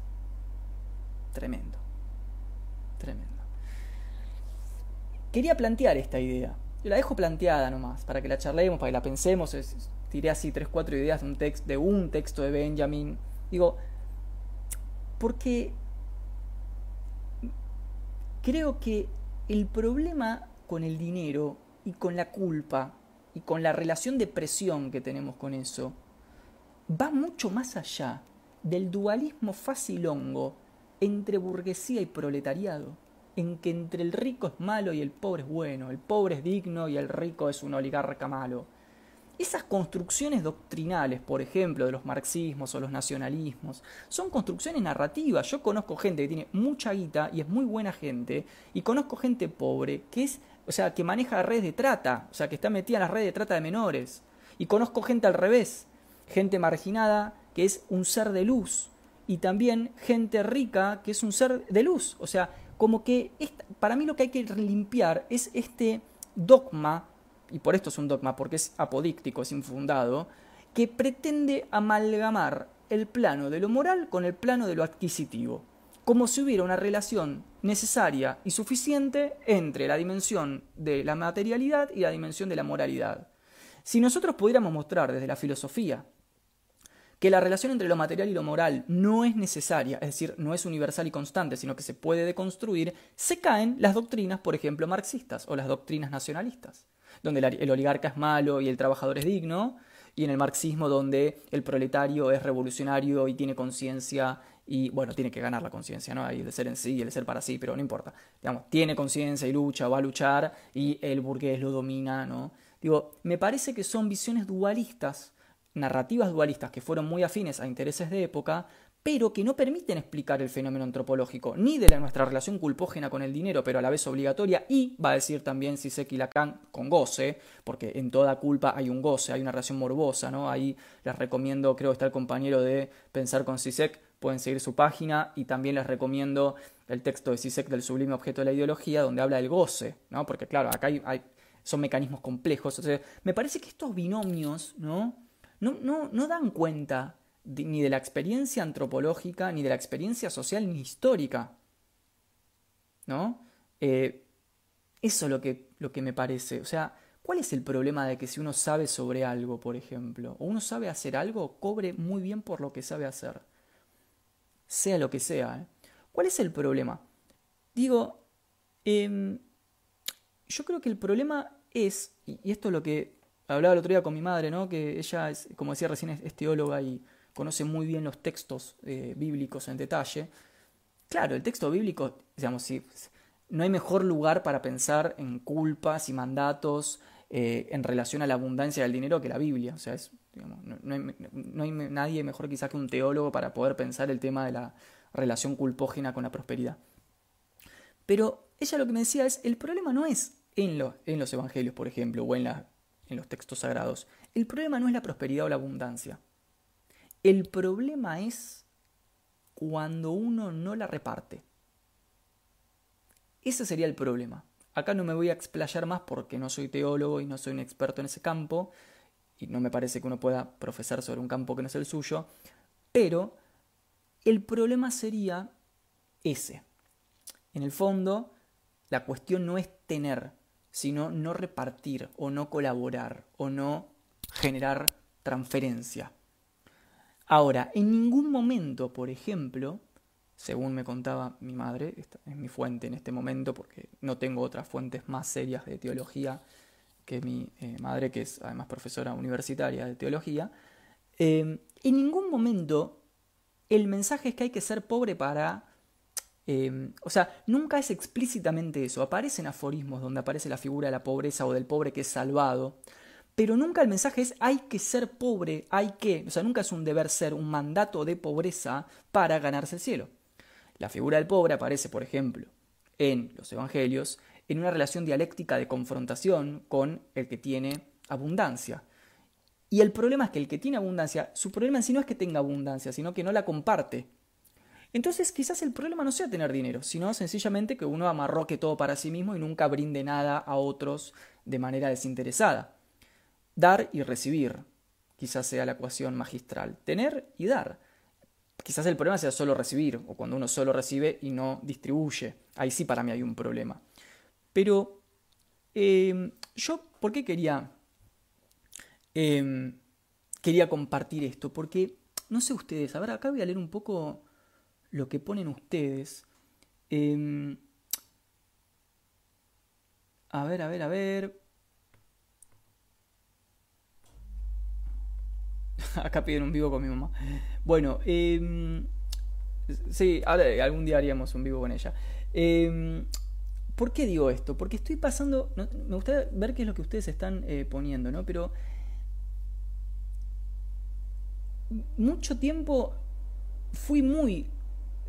Tremendo. Tremendo. Quería plantear esta idea. Yo la dejo planteada nomás, para que la charlemos, para que la pensemos. tiré así tres, cuatro ideas de un, texto, de un texto de Benjamin. Digo, porque creo que el problema con el dinero y con la culpa y con la relación de presión que tenemos con eso va mucho más allá del dualismo facilongo entre burguesía y proletariado, en que entre el rico es malo y el pobre es bueno, el pobre es digno y el rico es un oligarca malo. Esas construcciones doctrinales, por ejemplo, de los marxismos o los nacionalismos, son construcciones narrativas. Yo conozco gente que tiene mucha guita y es muy buena gente, y conozco gente pobre que es, o sea, que maneja redes de trata, o sea, que está metida en las redes de trata de menores. Y conozco gente al revés, gente marginada que es un ser de luz, y también gente rica que es un ser de luz. O sea, como que para mí lo que hay que limpiar es este dogma, y por esto es un dogma, porque es apodíctico, es infundado, que pretende amalgamar el plano de lo moral con el plano de lo adquisitivo, como si hubiera una relación necesaria y suficiente entre la dimensión de la materialidad y la dimensión de la moralidad. Si nosotros pudiéramos mostrar desde la filosofía que la relación entre lo material y lo moral no es necesaria, es decir, no es universal y constante, sino que se puede deconstruir, se caen las doctrinas, por ejemplo, marxistas o las doctrinas nacionalistas, donde el oligarca es malo y el trabajador es digno, y en el marxismo donde el proletario es revolucionario y tiene conciencia y bueno, tiene que ganar la conciencia, ¿no? Hay de ser en sí y el ser para sí, pero no importa. Digamos, tiene conciencia y lucha, va a luchar y el burgués lo domina, ¿no? Digo, me parece que son visiones dualistas narrativas dualistas que fueron muy afines a intereses de época, pero que no permiten explicar el fenómeno antropológico, ni de nuestra relación culpógena con el dinero, pero a la vez obligatoria, y va a decir también Sisek y Lacan con goce, porque en toda culpa hay un goce, hay una relación morbosa, ¿no? Ahí les recomiendo, creo que está el compañero de Pensar con Sisek, pueden seguir su página, y también les recomiendo el texto de Sisek del sublime objeto de la ideología, donde habla del goce, ¿no? Porque claro, acá hay, son mecanismos complejos, me parece que estos binomios, ¿no? No, no, dan cuenta ni de la experiencia antropológica, ni de la experiencia social, ni histórica. ¿No? Eh, eso es lo que, lo que me parece. O sea, ¿cuál es el problema de que si uno sabe sobre algo, por ejemplo, o uno sabe hacer algo, cobre muy bien por lo que sabe hacer? Sea lo que sea. ¿eh? ¿Cuál es el problema? Digo, em, yo creo que el problema es, y esto es lo que Hablaba el otro día con mi madre, ¿no? Que ella, es, como decía recién, es, teóloga y conoce muy bien los textos eh, bíblicos en detalle. Claro, el texto bíblico, digamos, si, no hay mejor lugar para pensar en culpas y mandatos eh, en relación a la abundancia del dinero que la Biblia. O sea, es, no, hay, no, hay, nadie mejor quizás que un teólogo para poder pensar el tema de la relación culpógena con la prosperidad. Pero ella lo que me decía es, el problema no es en, lo, en los evangelios, por ejemplo, o en la en los textos sagrados. El problema no es la prosperidad o la abundancia. El problema es cuando uno no la reparte. Ese sería el problema. Acá no me voy a explayar más porque no soy teólogo y no soy un experto en ese campo, y no me parece que uno pueda profesar sobre un campo que no es el suyo, pero el problema sería ese. En el fondo, la cuestión no es tener, sino no repartir o no colaborar o no generar transferencia. Ahora, en ningún momento, por ejemplo, según me contaba mi madre, esta es mi fuente en este momento porque no tengo otras fuentes más serias de teología que mi eh, madre, que es además profesora universitaria de teología, eh, en ningún momento el mensaje es que hay que ser pobre para Em, o sea, nunca es explícitamente eso. Aparecen aforismos donde aparece la figura de la pobreza o del pobre que es salvado, pero nunca el mensaje es hay que ser pobre, hay que, o sea, nunca es un deber ser, un mandato de pobreza para ganarse el cielo. La figura del pobre aparece, por ejemplo, en los evangelios, en una relación dialéctica de confrontación con el que tiene abundancia. Y el problema es que el que tiene abundancia, su problema en sí no es que tenga abundancia, sino que no la comparte. Entonces quizás el problema no sea tener dinero, sino sencillamente que uno amarroque todo para sí mismo y nunca brinde nada a otros de manera desinteresada. Dar y recibir, quizás sea la ecuación magistral. Tener y dar. Quizás el problema sea solo recibir, o cuando uno solo recibe y no distribuye. Ahí sí para mí hay un problema. Pero em, yo, ¿por qué quería, em, quería compartir esto? Porque, no sé ustedes, a ver, acá voy a leer un poco lo que ponen ustedes. Em, a ver, a ver, a ver. Acá piden un vivo con mi mamá. Bueno, eh, sí, algún día haríamos un vivo con ella. Eh, ¿Por qué digo esto? Porque estoy pasando. me gustaría ver qué es lo que ustedes están eh, poniendo, ¿no? Pero. Mucho tiempo fui muy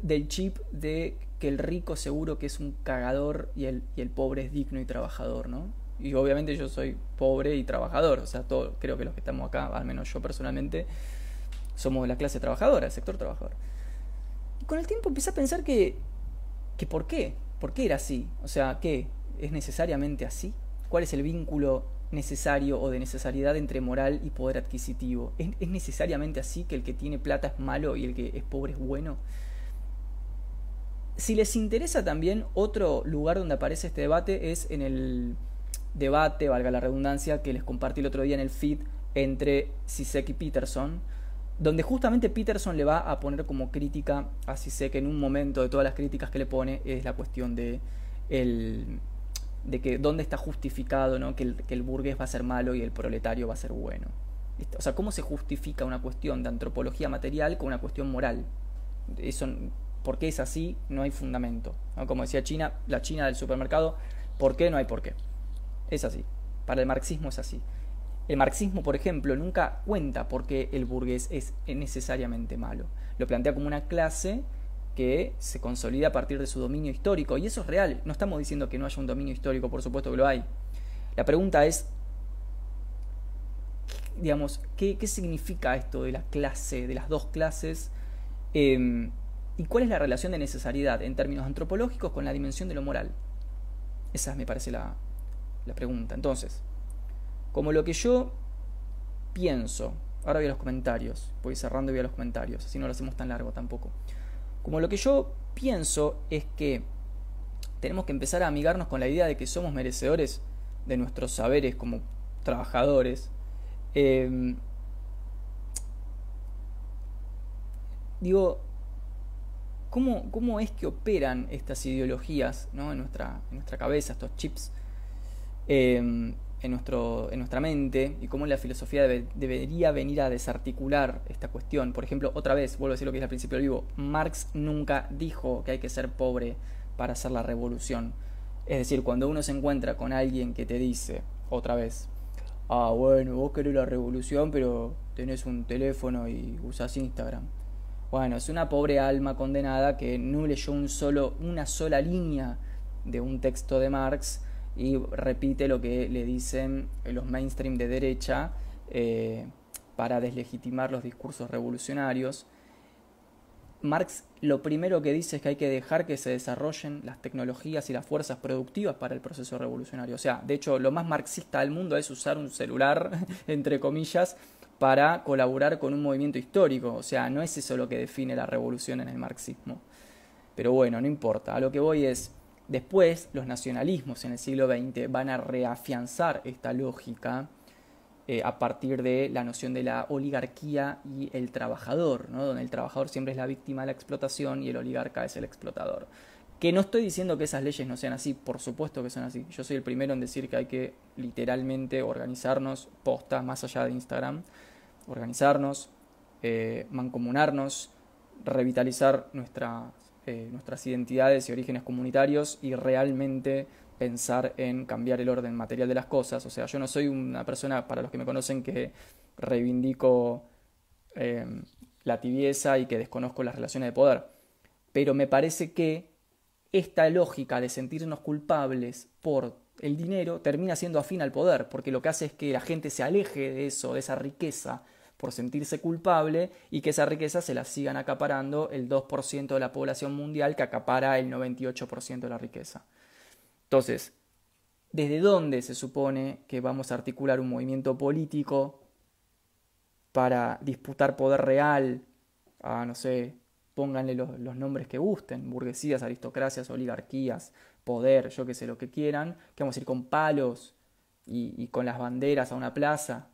del chip de que el rico seguro que es un cagador y el, y el pobre es digno y trabajador, ¿no? Y obviamente yo soy pobre y trabajador, o sea, todo, creo que los que estamos acá, al menos yo personalmente, somos de la clase trabajadora, el sector trabajador. Y con el tiempo empecé a pensar que, que ¿por qué? ¿Por qué era así? O sea, ¿qué? ¿Es necesariamente así? ¿Cuál es el vínculo necesario o de necesariedad entre moral y poder adquisitivo? ¿Es, ¿Es, necesariamente así que el que tiene plata es malo y el que es pobre es bueno? Si les interesa también, otro lugar donde aparece este debate es en el debate, valga la redundancia, que les compartí el otro día en el feed entre Sisek y Peterson, donde justamente Peterson le va a poner como crítica a Sisek en un momento de todas las críticas que le pone, es la cuestión de el, de que dónde está justificado ¿no? que, el, que el burgués va a ser malo y el proletario va a ser bueno. O sea, ¿cómo se justifica una cuestión de antropología material con una cuestión moral? Eso ¿Por qué es así? No hay fundamento. Como decía China, la China del supermercado, ¿por qué? No hay por qué. Es así. Para el marxismo es así. El marxismo, por ejemplo, nunca cuenta por qué el burgués es necesariamente malo. Lo plantea como una clase que se consolida a partir de su dominio histórico. Y eso es real. No estamos diciendo que no haya un dominio histórico, por supuesto que lo hay. La pregunta es, digamos, ¿qué, significa esto de la clase, de las dos clases? Em, ¿Y cuál es la relación de necesariedad en términos antropológicos con la dimensión de lo moral? Esa me parece la, pregunta. Entonces, como lo que yo pienso, ahora voy a los comentarios, voy cerrando y voy a los comentarios, así no lo hacemos tan largo tampoco. Como lo que yo pienso es que tenemos que empezar a amigarnos con la idea de que somos merecedores de nuestros saberes como trabajadores. Em, digo, ¿Cómo, es que operan estas ideologías en, nuestra, en nuestra cabeza, estos chips, em, en, nuestro, en nuestra mente, y cómo la filosofía debería venir a desarticular esta cuestión? Por ejemplo, otra vez, vuelvo a decir lo que es al principio del vivo, Marx nunca dijo que hay que ser pobre para hacer la revolución. Es decir, cuando uno se encuentra con alguien que te dice, otra vez, ah, bueno, vos querés la revolución, pero tenés un teléfono y usás Instagram bueno, es una pobre alma condenada que no leyó un solo, una sola línea de un texto de Marx y repite lo que le dicen los mainstream de derecha eh, para deslegitimar los discursos revolucionarios. Marx lo primero que dice es que hay que dejar que se desarrollen las tecnologías y las fuerzas productivas para el proceso revolucionario. O sea, de hecho, lo más marxista del mundo es usar un celular, entre comillas, para colaborar con un movimiento histórico. O sea, no es eso lo que define la revolución en el marxismo. Pero bueno, no importa. A lo que voy es, después los nacionalismos en el siglo XX van a reafianzar esta lógica eh, a partir de la noción de la oligarquía y el trabajador, ¿no? donde el trabajador siempre es la víctima de la explotación y el oligarca es el explotador. Que no estoy diciendo que esas leyes no sean así, por supuesto que son así. Yo soy el primero en decir que hay que literalmente organizarnos postas más allá de Instagram organizarnos, eh, mancomunarnos, revitalizar eh, nuestras identidades y orígenes comunitarios y realmente pensar en cambiar el orden material de las cosas. O sea, yo no soy una persona, para los que me conocen, que reivindico eh, la tibieza y que desconozco las relaciones de poder. Pero me parece que esta lógica de sentirnos culpables por el dinero termina siendo afín al poder, porque lo que hace es que la gente se aleje de eso, de esa riqueza, por sentirse culpable y que esa riqueza se la sigan acaparando el 2% de la población mundial que acapara el 98% de la riqueza. Entonces, ¿desde dónde se supone que vamos a articular un movimiento político para disputar poder real a, no sé, pónganle los, nombres que gusten, burguesías, aristocracias, oligarquías, poder, yo que sé, lo que quieran, que vamos a ir con palos y, con las banderas a una plaza.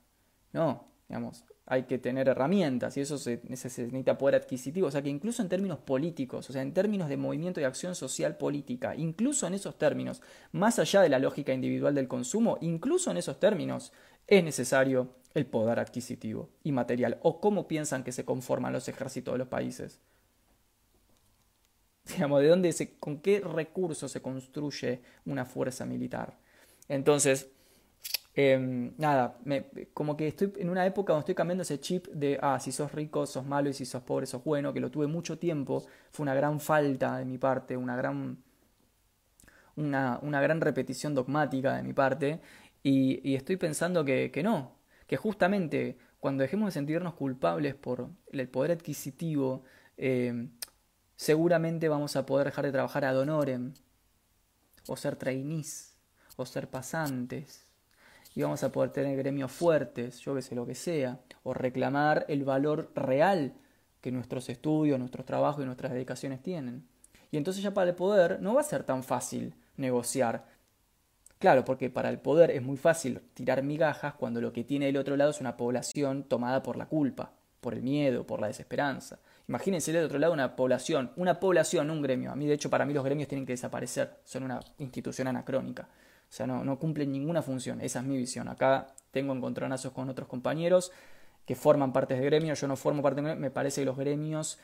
No, digamos, hay que tener herramientas y eso se, necesita poder adquisitivo. O sea que incluso en términos políticos, o sea, en términos de movimiento y acción social política, incluso en esos términos, más allá de la lógica individual del consumo, incluso en esos términos, es necesario el poder adquisitivo y material. ¿O cómo piensan que se conforman los ejércitos de los países? ¿De dónde se, con qué recursos se construye una fuerza militar? Entonces, Em, nada, como que estoy en una época donde estoy cambiando ese chip de, ah, si sos rico, sos malo y si sos pobre, sos bueno, que lo tuve mucho tiempo, fue una gran falta de mi parte, una gran, una, una gran repetición dogmática de mi parte, y, estoy pensando que, que no, que justamente cuando dejemos de sentirnos culpables por el poder adquisitivo, em, seguramente vamos a poder dejar de trabajar ad honorem, o ser trainees, o ser pasantes, y vamos a poder tener gremios fuertes, yo que sé lo que sea, o reclamar el valor real que nuestros estudios, nuestros trabajos y nuestras dedicaciones tienen. Y entonces ya para el poder no va a ser tan fácil negociar. Claro, porque para el poder es muy fácil tirar migajas cuando lo que tiene el otro lado es una población tomada por la culpa, por el miedo, por la desesperanza. Imagínense del otro lado una población, una población, un gremio. A mí, de hecho, para mí los gremios tienen que desaparecer, son una institución anacrónica. O sea, no, no cumplen ninguna función. Esa es mi visión. Acá tengo encontronazos con otros compañeros que forman partes de gremios. Yo no formo parte de gremio. Me parece que los gremios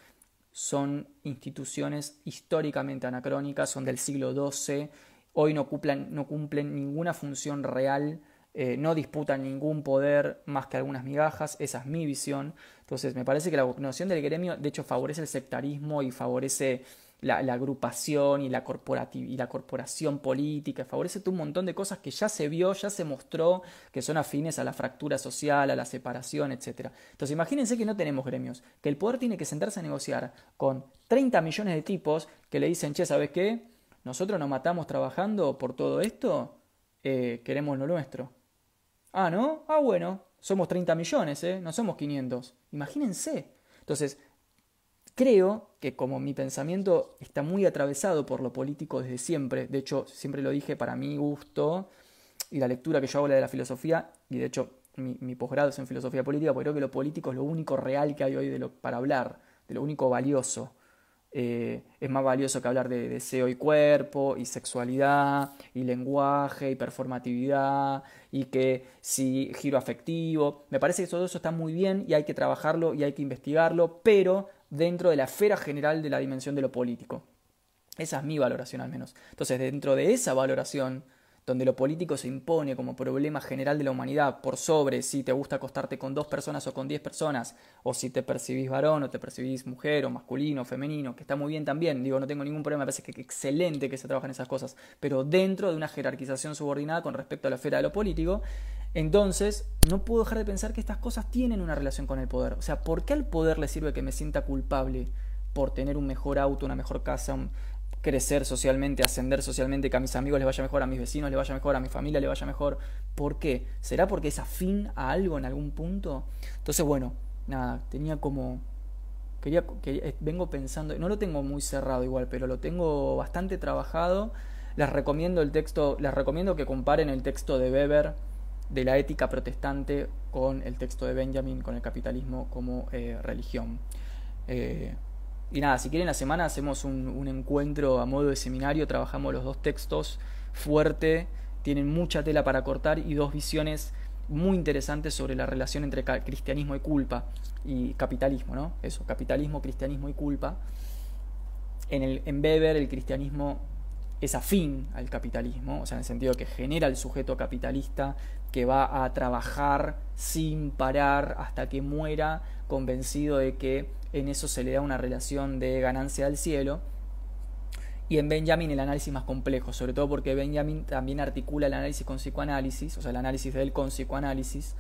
son instituciones históricamente anacrónicas, son del siglo XII. Hoy no cumplen, no cumplen ninguna función real. Eh, no disputan ningún poder más que algunas migajas, esa es mi visión. Entonces, me parece que la noción del gremio, de hecho, favorece el sectarismo y favorece la, agrupación y la, la corporación política, favorece un montón de cosas que ya se vio, ya se mostró, que son afines a la fractura social, a la separación, etc. Entonces imagínense que no tenemos gremios, que el poder tiene que sentarse a negociar con 30 millones de tipos que le dicen, che, ¿sabes qué? Nosotros nos matamos trabajando por todo esto, eh, queremos lo nuestro. Ah, ¿no? Ah, bueno, somos 30 millones, ¿eh? No somos 500. Imagínense. Entonces, Creo que como mi pensamiento está muy atravesado por lo político desde siempre, de hecho siempre lo dije para mi gusto y la lectura que yo hago la de la filosofía, y de hecho mi, posgrado es en filosofía política, porque creo que lo político es lo único real que hay hoy de lo, para hablar, de lo único valioso. Eh, es más valioso que hablar de deseo y cuerpo, y sexualidad, y lenguaje, y performatividad, y que si giro afectivo. Me parece que todo eso está muy bien y hay que trabajarlo y hay que investigarlo, pero dentro de la esfera general de la dimensión de lo político. Esa es mi valoración al menos. Entonces, dentro de esa valoración, donde lo político se impone como problema general de la humanidad por sobre si te gusta acostarte con dos personas o con diez personas, o si te percibís varón o te percibís mujer o masculino o femenino, que está muy bien también, digo, no tengo ningún problema, me parece que excelente que se trabajen esas cosas, pero dentro de una jerarquización subordinada con respecto a la esfera de lo político, entonces, no puedo dejar de pensar que estas cosas tienen una relación con el poder. O sea, ¿por qué al poder le sirve que me sienta culpable por tener un mejor auto, una mejor casa, crecer socialmente, ascender socialmente, que a mis amigos les vaya mejor, a mis vecinos les vaya mejor, a mi familia les vaya mejor? ¿Por qué? ¿Será porque es afín a algo en algún punto? Entonces, bueno, nada, tenía como... Quería, que vengo pensando, no lo tengo muy cerrado igual, pero lo tengo bastante trabajado. Les recomiendo el texto, les recomiendo que comparen el texto de Weber de la ética protestante con el texto de Benjamin, con el capitalismo como eh, religión. Eh, y nada, si quieren la semana hacemos un, encuentro a modo de seminario, trabajamos los dos textos fuerte, tienen mucha tela para cortar y dos visiones muy interesantes sobre la relación entre cristianismo y culpa y capitalismo, ¿no? Eso, capitalismo, cristianismo y culpa. En, el, en Weber el cristianismo es afín al capitalismo, o sea, en el sentido que genera el sujeto capitalista que va a trabajar sin parar hasta que muera, convencido de que en eso se le da una relación de ganancia al cielo. y en Benjamin el análisis más complejo, sobre todo porque Benjamin también articula el análisis con psicoanálisis, o sea, el análisis de él con psicoanálisis.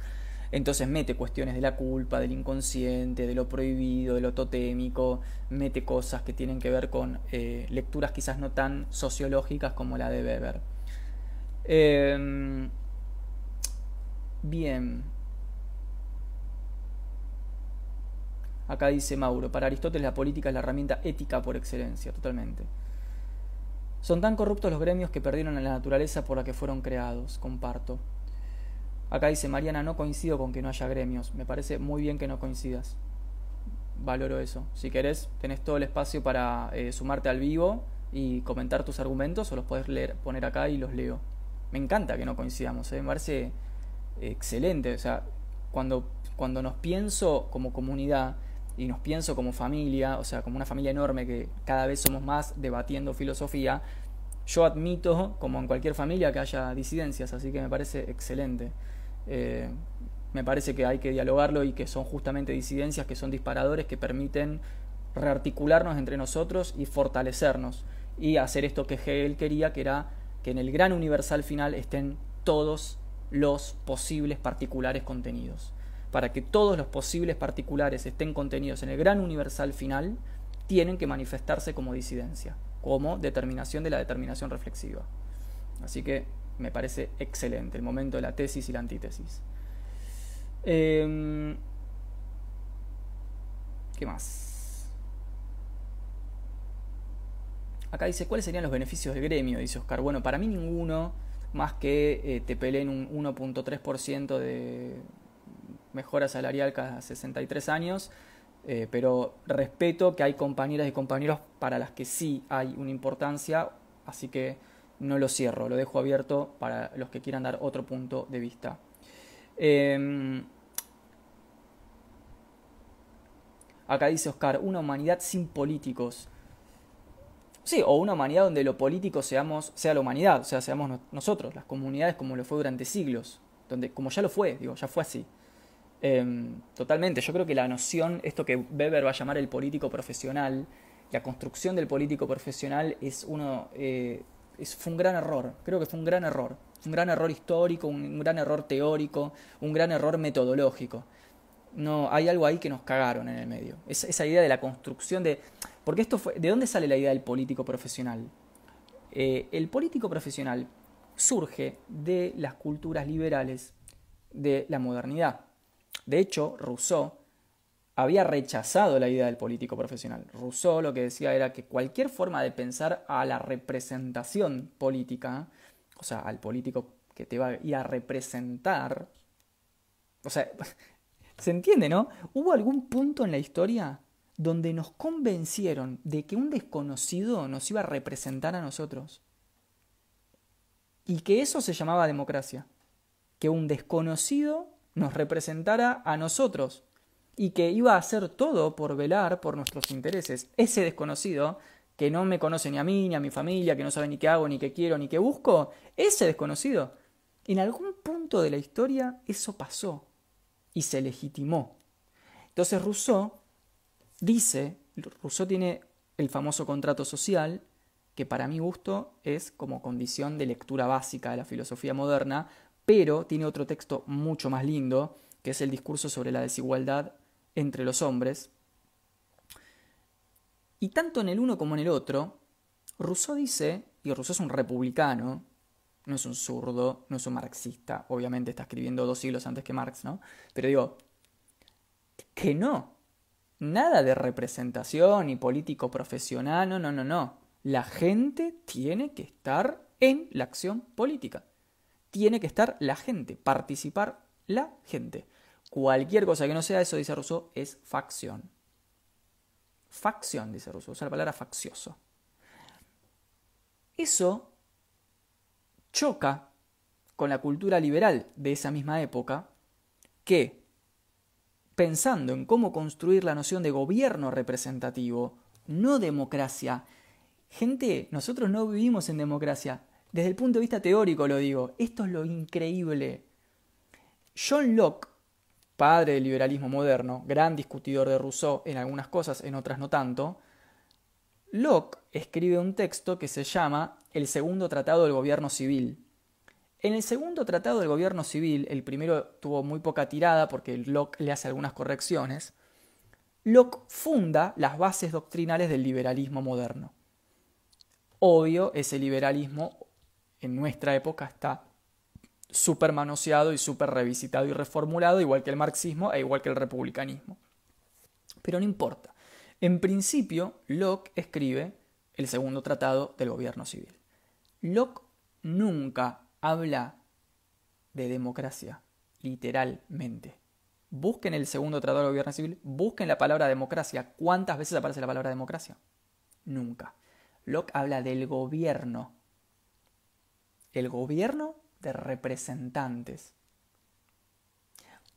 Entonces mete cuestiones de la culpa, del inconsciente, de lo prohibido, de lo totémico, mete cosas que tienen que ver con eh, lecturas quizás no tan sociológicas como la de Weber. Em, bien. Acá dice Mauro, para Aristóteles la política es la herramienta ética por excelencia, totalmente. Son tan corruptos los gremios que perdieron a la naturaleza por la que fueron creados, comparto. Acá dice Mariana, no coincido con que no haya gremios. Me parece muy bien que no coincidas. Valoro eso. Si querés, tenés todo el espacio para eh, sumarte al vivo y comentar tus argumentos o los podés leer, poner acá y los leo. Me encanta que no coincidamos, ¿eh? me parece excelente. O sea, cuando, cuando nos pienso como comunidad y nos pienso como familia, o sea, como una familia enorme que cada vez somos más debatiendo filosofía, yo admito, como en cualquier familia, que haya disidencias, así que me parece excelente. Eh, me parece que hay que dialogarlo y que son justamente disidencias que son disparadores que permiten rearticularnos entre nosotros y fortalecernos y hacer esto que Hegel quería, que era que en el gran universal final estén todos los posibles particulares contenidos para que todos los posibles particulares estén contenidos en el gran universal final, tienen que manifestarse como disidencia, como determinación de la determinación reflexiva. Así que me parece excelente el momento de la tesis y la antítesis. Em, ¿Qué más? Acá dice, ¿cuáles serían los beneficios del gremio? Dice Oscar. Bueno, para mí ninguno, más que eh, te peleen un 1.3% de, mejora salarial cada 63 años, eh, pero respeto que hay compañeras y compañeros para las que sí hay una importancia, así que no lo cierro, lo dejo abierto para los que quieran dar otro punto de vista. Em, acá dice Oscar, una humanidad sin políticos. Sí, o una humanidad donde lo político seamos, sea la humanidad, o sea, seamos nosotros, las comunidades como lo fue durante siglos, donde, como ya lo fue, digo, ya fue así. Em, totalmente, yo creo que la noción, esto que Weber va a llamar el político profesional, la construcción del político profesional es uno, eh, fue un gran error, creo que fue un gran error, un gran error histórico, un, gran error teórico, un gran error metodológico. No, hay algo ahí que nos cagaron en el medio. esa idea de la construcción de... Porque esto fue... ¿De dónde sale la idea del político profesional? Eh, el político profesional surge de las culturas liberales de la modernidad. De hecho, Rousseau había rechazado la idea del político profesional. Rousseau lo que decía era que cualquier forma de pensar a la representación política, o sea, al político que te va a ir a representar, o sea, ¿se entiende, no? ¿Hubo algún punto en la historia donde nos convencieron de que un desconocido nos iba a representar a nosotros? Y que eso se llamaba democracia. Que un desconocido nos representara a nosotros y que iba a hacer todo por velar por nuestros intereses. Ese desconocido, que no me conoce ni a mí, ni a mi familia, que no sabe ni qué hago, ni qué quiero, ni qué busco, ese desconocido, en algún punto de la historia eso pasó y se legitimó. Entonces Rousseau dice, Rousseau tiene el famoso contrato social, que para mi gusto es como condición de lectura básica de la filosofía moderna, pero tiene otro texto mucho más lindo, que es el discurso sobre la desigualdad entre los hombres. Y tanto en el uno como en el otro, Rousseau dice, y Rousseau es un republicano, no es un zurdo, no es un marxista, obviamente está escribiendo dos siglos antes que Marx, ¿no? Pero digo, que no, nada de representación y político profesional, no, no, no, no. La gente tiene que estar en la acción política tiene que estar la gente, participar la gente. Cualquier cosa que no sea eso, dice Rousseau, es facción. Facción, dice Rousseau, usa la palabra faccioso. Eso choca con la cultura liberal de esa misma época, que, pensando en cómo construir la noción de gobierno representativo, no democracia, gente, nosotros no vivimos en democracia, desde el punto de vista teórico lo digo, esto es lo increíble. John Locke, padre del liberalismo moderno, gran discutidor de Rousseau en algunas cosas, en otras no tanto, Locke escribe un texto que se llama El segundo tratado del gobierno civil. En el segundo tratado del gobierno civil, el primero tuvo muy poca tirada porque Locke le hace algunas correcciones, Locke funda las bases doctrinales del liberalismo moderno. Obvio, ese liberalismo en nuestra época está súper manoseado y súper revisitado y reformulado, igual que el marxismo e igual que el republicanismo. Pero no importa. En principio, Locke escribe el segundo tratado del gobierno civil. Locke nunca habla de democracia, literalmente. Busquen el segundo tratado del gobierno civil, busquen la palabra democracia. ¿Cuántas veces aparece la palabra democracia? Nunca. Locke habla del gobierno. El gobierno de representantes.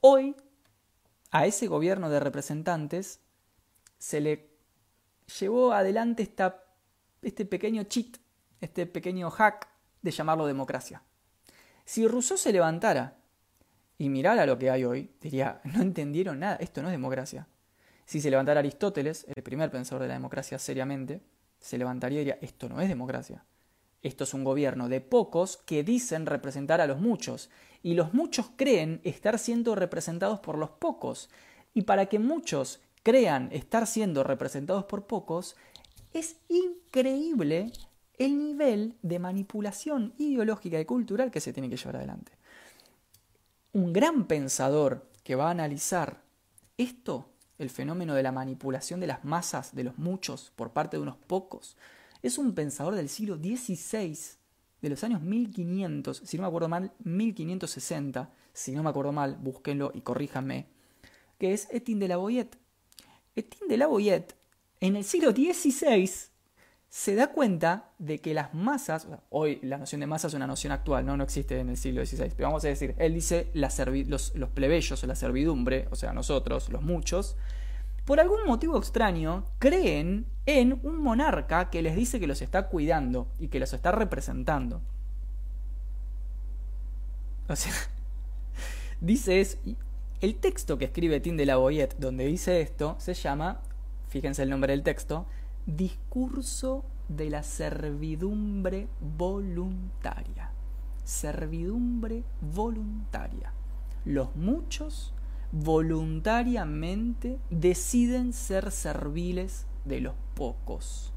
Hoy, a ese gobierno de representantes se le llevó adelante esta, este pequeño cheat, este pequeño hack de llamarlo democracia. Si Rousseau se levantara y mirara lo que hay hoy, diría, no entendieron nada, esto no es democracia. Si se levantara Aristóteles, el primer pensador de la democracia seriamente, se levantaría y diría, esto no es democracia. Esto es un gobierno de pocos que dicen representar a los muchos, y los muchos creen estar siendo representados por los pocos. Y para que muchos crean estar siendo representados por pocos, es increíble el nivel de manipulación ideológica y cultural que se tiene que llevar adelante. Un gran pensador que va a analizar esto, el fenómeno de la manipulación de las masas, de los muchos, por parte de unos pocos, es un pensador del siglo XVI, de los años 1500, si no me acuerdo mal, 1560, si no me acuerdo mal, búsquenlo y corríjanme, que es Etienne de la Boyette. Etienne de la Boyette, en el siglo XVI, se da cuenta de que las masas, hoy la noción de masa es una noción actual, no, no existe en el siglo XVI, pero vamos a decir, él dice los, los plebeyos o la servidumbre, o sea, nosotros, los muchos, por algún motivo extraño, creen en un monarca que les dice que los está cuidando y que los está representando. O sea, dice es, el texto que escribe Tim de la Boyette, donde dice esto, se llama, fíjense el nombre del texto, Discurso de la servidumbre voluntaria. Servidumbre voluntaria. Los muchos voluntariamente deciden ser serviles de los pocos,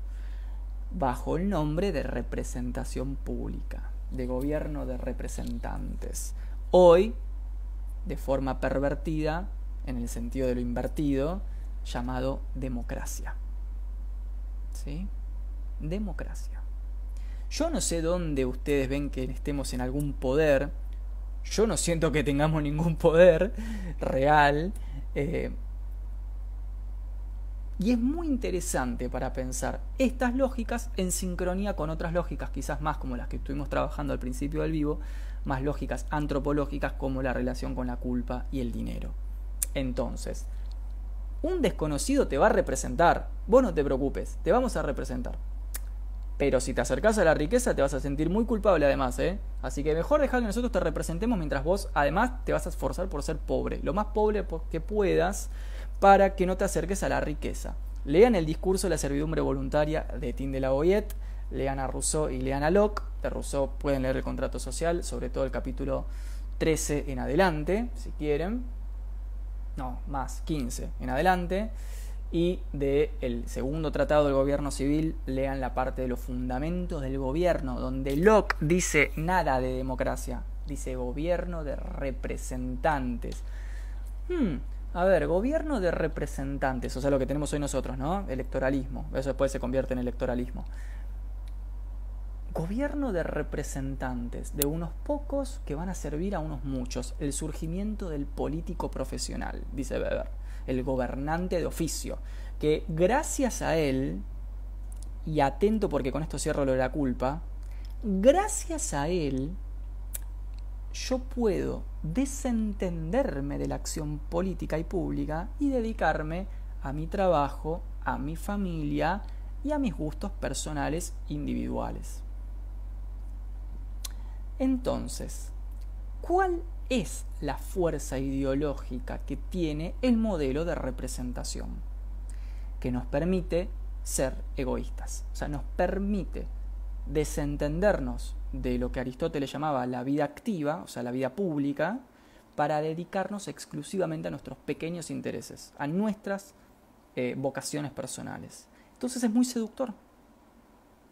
bajo el nombre de representación pública, de gobierno de representantes. Hoy, de forma pervertida, en el sentido de lo invertido, llamado democracia. ¿Sí? Democracia. Yo no sé dónde ustedes ven que estemos en algún poder. Yo no siento que tengamos ningún poder real. Eh, y es muy interesante para pensar estas lógicas en sincronía con otras lógicas, quizás más como las que estuvimos trabajando al principio del vivo, más lógicas antropológicas como la relación con la culpa y el dinero. Entonces, un desconocido te va a representar. Vos no te preocupes, te vamos a representar. Pero si te acercas a la riqueza te vas a sentir muy culpable además, ¿eh? Así que mejor dejar que nosotros te representemos mientras vos además te vas a esforzar por ser pobre, lo más pobre que puedas para que no te acerques a la riqueza. Lean el discurso de la servidumbre voluntaria de Tim de la lean a Rousseau y lean a Locke. De Rousseau pueden leer el contrato social, sobre todo el capítulo 13 en adelante, si quieren no, más, 15 en adelante. Y del el segundo tratado del gobierno civil, lean la parte de los fundamentos del gobierno, donde Locke dice nada de democracia, dice gobierno de representantes. Hmm, a ver, gobierno de representantes, o sea, lo que tenemos hoy nosotros, ¿no? Electoralismo, eso después se convierte en electoralismo gobierno de representantes, de unos pocos que van a servir a unos muchos, el surgimiento del político profesional, dice Weber, el gobernante de oficio, que gracias a él, y atento porque con esto cierro lo de la culpa, gracias a él yo puedo desentenderme de la acción política y pública y dedicarme a mi trabajo, a mi familia y a mis gustos personales individuales. Entonces, ¿cuál es la fuerza ideológica que tiene el modelo de representación? Que nos permite ser egoístas. O sea, nos permite desentendernos de lo que Aristóteles llamaba la vida activa, o sea, la vida pública, para dedicarnos exclusivamente a nuestros pequeños intereses, a nuestras eh, vocaciones personales. Entonces es muy seductor.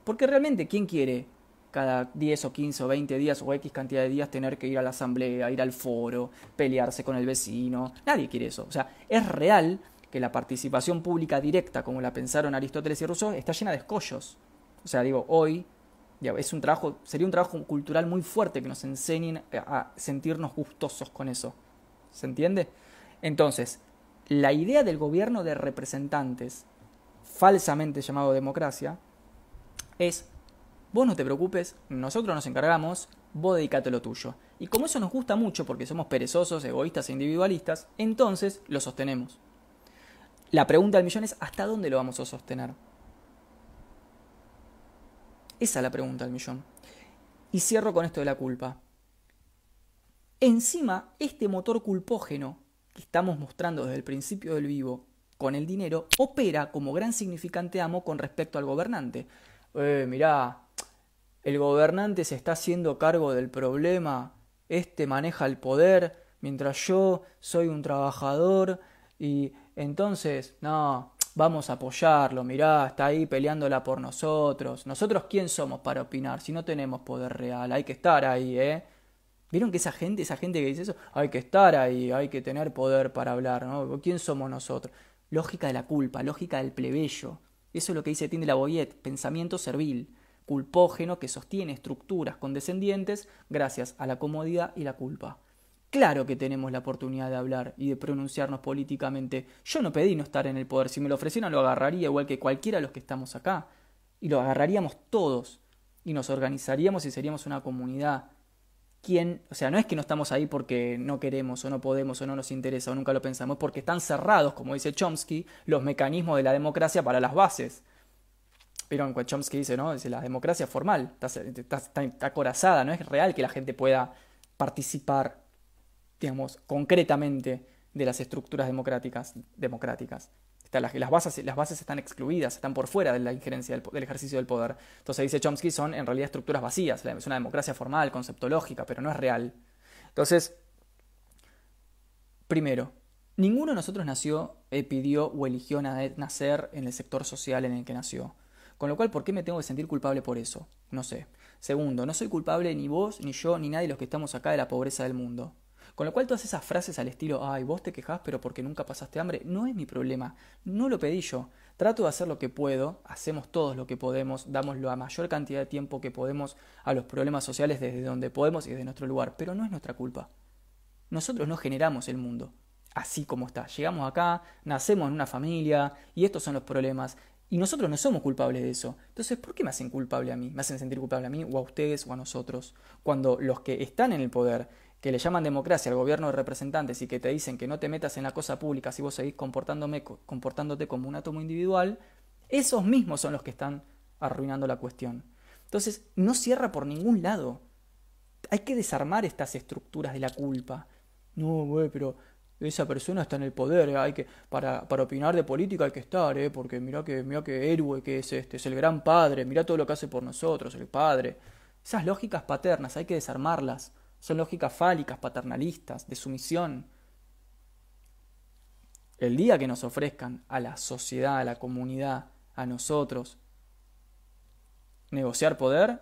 Porque realmente, ¿quién quiere cada 10 o 15 o 20 días o X cantidad de días tener que ir a la asamblea, ir al foro, pelearse con el vecino? Nadie quiere eso. O sea, es real que la participación pública directa, como la pensaron Aristóteles y Rousseau, está llena de escollos. O sea, digo, hoy es un trabajo, sería un trabajo cultural muy fuerte que nos enseñen a sentirnos gustosos con eso. ¿Se entiende? Entonces, la idea del gobierno de representantes, falsamente llamado democracia, es, vos no te preocupes, nosotros nos encargamos, vos dedicate lo tuyo. Y como eso nos gusta mucho porque somos perezosos, egoístas e individualistas, entonces lo sostenemos. La pregunta del millón es, ¿hasta dónde lo vamos a sostener? Esa es la pregunta del millón. Y cierro con esto de la culpa. Encima, este motor culpógeno que estamos mostrando desde el principio del vivo con el dinero opera como gran significante amo con respecto al gobernante. Eh, mirá, el gobernante se está haciendo cargo del problema, este maneja el poder, mientras yo soy un trabajador y entonces, no, vamos a apoyarlo, mirá, está ahí peleándola por nosotros. Nosotros quién somos para opinar si no tenemos poder real, hay que estar ahí, ¿eh? ¿Vieron que esa gente, esa gente que dice eso, hay que estar ahí, hay que tener poder para hablar, ¿no? ¿Quién somos nosotros? Lógica de la culpa, lógica del plebeyo. Eso es lo que dice Tiende la Boyet, pensamiento servil, culpógeno que sostiene estructuras condescendientes gracias a la comodidad y la culpa. Claro que tenemos la oportunidad de hablar y de pronunciarnos políticamente. Yo no pedí no estar en el poder. Si me lo ofrecieran lo agarraría igual que cualquiera de los que estamos acá. Y lo agarraríamos todos. Y nos organizaríamos y seríamos una comunidad. ¿Quién? O sea, no es que no estamos ahí porque no queremos o no podemos o no nos interesa o nunca lo pensamos, es porque están cerrados, como dice Chomsky, los mecanismos de la democracia para las bases. Pero en Chomsky dice, ¿no? Dice, la democracia formal, está, está acorazada, no es real que la gente pueda participar digamos, concretamente de las estructuras democráticas. democráticas. Las, las, bases, las bases están excluidas, están por fuera de la injerencia del, ejercicio del poder. Entonces dice Chomsky, son en realidad estructuras vacías. Es una democracia formal, conceptológica, pero no es real. Entonces, primero, ninguno de nosotros nació, eh, pidió o eligió nacer en el sector social en el que nació. Con lo cual, ¿por qué me tengo que sentir culpable por eso? No sé. Segundo, no soy culpable ni vos, ni yo, ni nadie de los que estamos acá de la pobreza del mundo. Con lo cual todas esas frases al estilo, ay, vos te quejás pero porque nunca pasaste hambre, no es mi problema, no lo pedí yo. Trato de hacer lo que puedo, hacemos todos lo que podemos, damos la mayor cantidad de tiempo que podemos a los problemas sociales desde donde podemos y desde nuestro lugar, pero no es nuestra culpa. Nosotros no generamos el mundo así como está. Llegamos acá, nacemos en una familia y estos son los problemas. Y nosotros no somos culpables de eso. Entonces, ¿por qué me hacen culpable a mí? ¿Me hacen sentir culpable a mí o a ustedes o a nosotros? Cuando los que están en el poder que le llaman democracia al gobierno de representantes y que te dicen que no te metas en la cosa pública si vos seguís comportándote como un átomo individual, esos mismos son los que están arruinando la cuestión. Entonces, no cierra por ningún lado. Hay que desarmar estas estructuras de la culpa. No, güey, pero esa persona está en el poder, hay que para, para opinar de política hay que estar, ¿eh? porque mira que mira qué héroe que es este, es el gran padre, mira todo lo que hace por nosotros, el padre. Esas lógicas paternas hay que desarmarlas. Son lógicas fálicas, paternalistas, de sumisión. El día que nos ofrezcan a la sociedad, a la comunidad, a nosotros, negociar poder,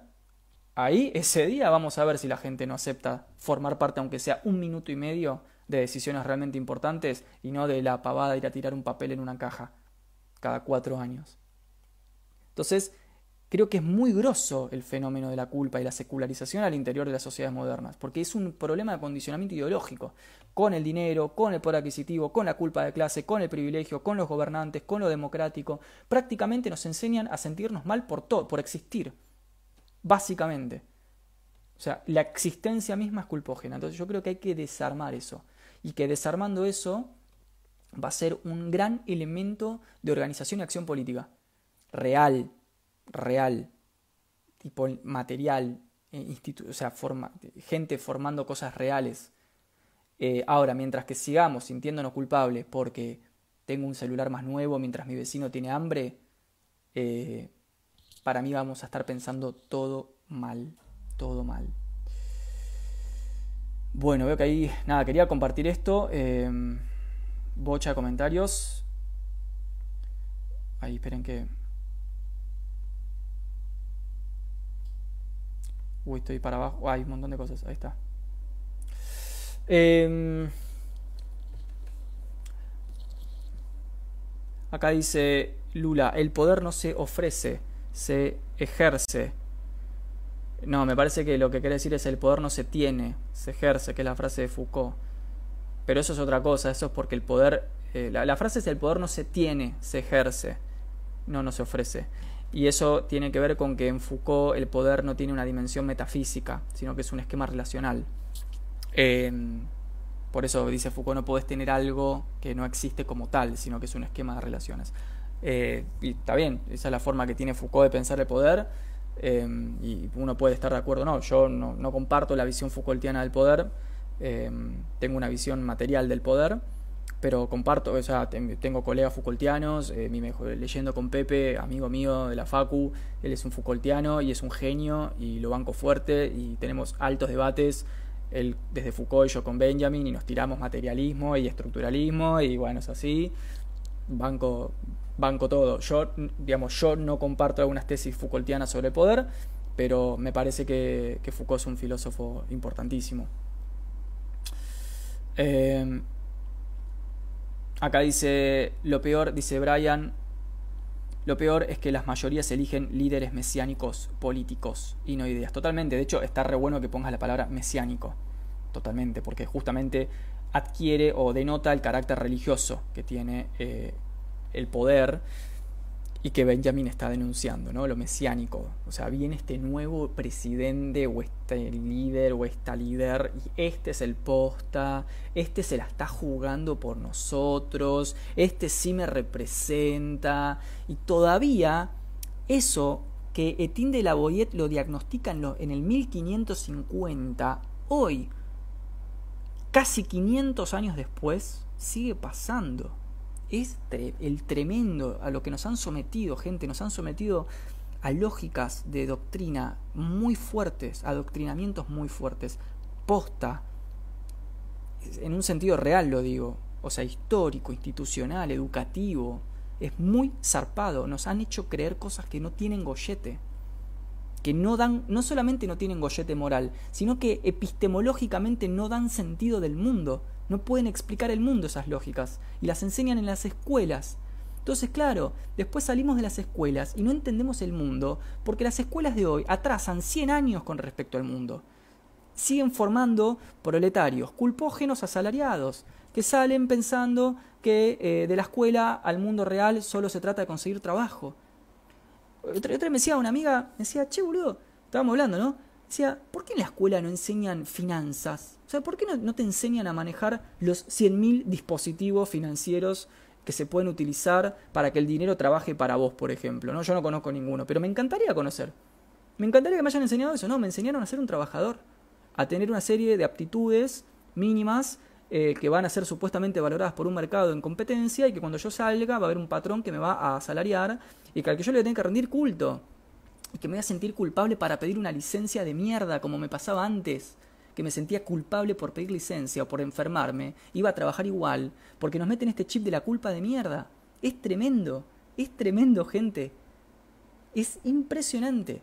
ahí ese día vamos a ver si la gente no acepta formar parte, aunque sea un minuto y medio, de decisiones realmente importantes y no de la pavada de ir a tirar un papel en una caja cada cuatro años. Entonces, Creo que es muy grosso el fenómeno de la culpa y la secularización al interior de las sociedades modernas, porque es un problema de condicionamiento ideológico, con el dinero, con el poder adquisitivo, con la culpa de clase, con el privilegio, con los gobernantes, con lo democrático. Prácticamente nos enseñan a sentirnos mal por todo, por existir, básicamente. O sea, la existencia misma es culpógena. Entonces yo creo que hay que desarmar eso. Y que desarmando eso va a ser un gran elemento de organización y acción política. Real, real, tipo material, eh, o sea, forma, gente formando cosas reales. Eh, ahora, mientras que sigamos sintiéndonos culpables porque tengo un celular más nuevo mientras mi vecino tiene hambre, eh, para mí vamos a estar pensando todo mal, todo mal. Bueno, veo que ahí, nada, quería compartir esto. Eh, bocha de comentarios. Ahí, esperen que... Uy, estoy para abajo. hay un montón de cosas. Ahí está. Em, acá dice Lula, el poder no se ofrece, se ejerce. No, me parece que lo que quiere decir es el poder no se tiene, se ejerce, que es la frase de Foucault. Pero eso es otra cosa, eso es porque el poder... Eh, la, frase es el poder no se tiene, se ejerce, no, no se ofrece. Y eso tiene que ver con que en Foucault el poder no tiene una dimensión metafísica, sino que es un esquema relacional. Em, por eso dice Foucault, no podés tener algo que no existe como tal, sino que es un esquema de relaciones. Eh, y está bien, esa es la forma que tiene Foucault de pensar el poder, em, y uno puede estar de acuerdo no. Yo no, comparto la visión Foucaultiana del poder, em, tengo una visión material del poder, pero comparto, o sea, tengo colegas Foucaultianos, eh, mi mejor, leyendo con Pepe, amigo mío de la Facu, él es un Foucaultiano y es un genio y lo banco fuerte y tenemos altos debates, él desde Foucault y yo con Benjamin y nos tiramos materialismo y estructuralismo y bueno, es así, banco, banco todo. Yo, digamos, yo no comparto algunas tesis Foucaultianas sobre el poder, pero me parece que, Foucault es un filósofo importantísimo. Eh, Acá dice, lo peor, dice Brian, lo peor es que las mayorías eligen líderes mesiánicos políticos y no ideas. Totalmente, de hecho está re bueno que pongas la palabra mesiánico. Totalmente, porque justamente adquiere o denota el carácter religioso que tiene eh, el poder y que Benjamin está denunciando, ¿no? Lo mesiánico. O sea, viene este nuevo presidente o este líder o esta líder y este es el posta, este se la está jugando por nosotros, este sí me representa y todavía eso que Etienne de la Boyette lo diagnostica en, en el 1550, hoy, casi 500 años después, sigue pasando es el tremendo a lo que nos han sometido, gente, nos han sometido a lógicas de doctrina muy fuertes, a adoctrinamientos muy fuertes, posta, en un sentido real lo digo, o sea, histórico, institucional, educativo, es muy zarpado, nos han hecho creer cosas que no tienen gollete, que no dan, no solamente no tienen gollete moral, sino que epistemológicamente no dan sentido del mundo, no pueden explicar el mundo esas lógicas y las enseñan en las escuelas. Entonces, claro, después salimos de las escuelas y no entendemos el mundo porque las escuelas de hoy atrasan 100 años con respecto al mundo. Siguen formando proletarios, culpógenos asalariados, que salen pensando que eh, de la escuela al mundo real solo se trata de conseguir trabajo. Otra, vez me decía una amiga, me decía, che, boludo, estábamos hablando, ¿no? Decía, ¿por qué en la escuela no enseñan finanzas? O sea, ¿por qué no, te enseñan a manejar los 100.000 dispositivos financieros que se pueden utilizar para que el dinero trabaje para vos, por ejemplo? ¿no? Yo no conozco ninguno, pero me encantaría conocer. Me encantaría que me hayan enseñado eso, ¿no? Me enseñaron a ser un trabajador, a tener una serie de aptitudes mínimas eh, que van a ser supuestamente valoradas por un mercado en competencia y que cuando yo salga va a haber un patrón que me va a salariar y que al que yo le tenga que rendir culto y que me voy a sentir culpable para pedir una licencia de mierda como me pasaba antes, que me sentía culpable por pedir licencia o por enfermarme, iba a trabajar igual, porque nos meten este chip de la culpa de mierda. Es tremendo, es tremendo, gente. Es impresionante.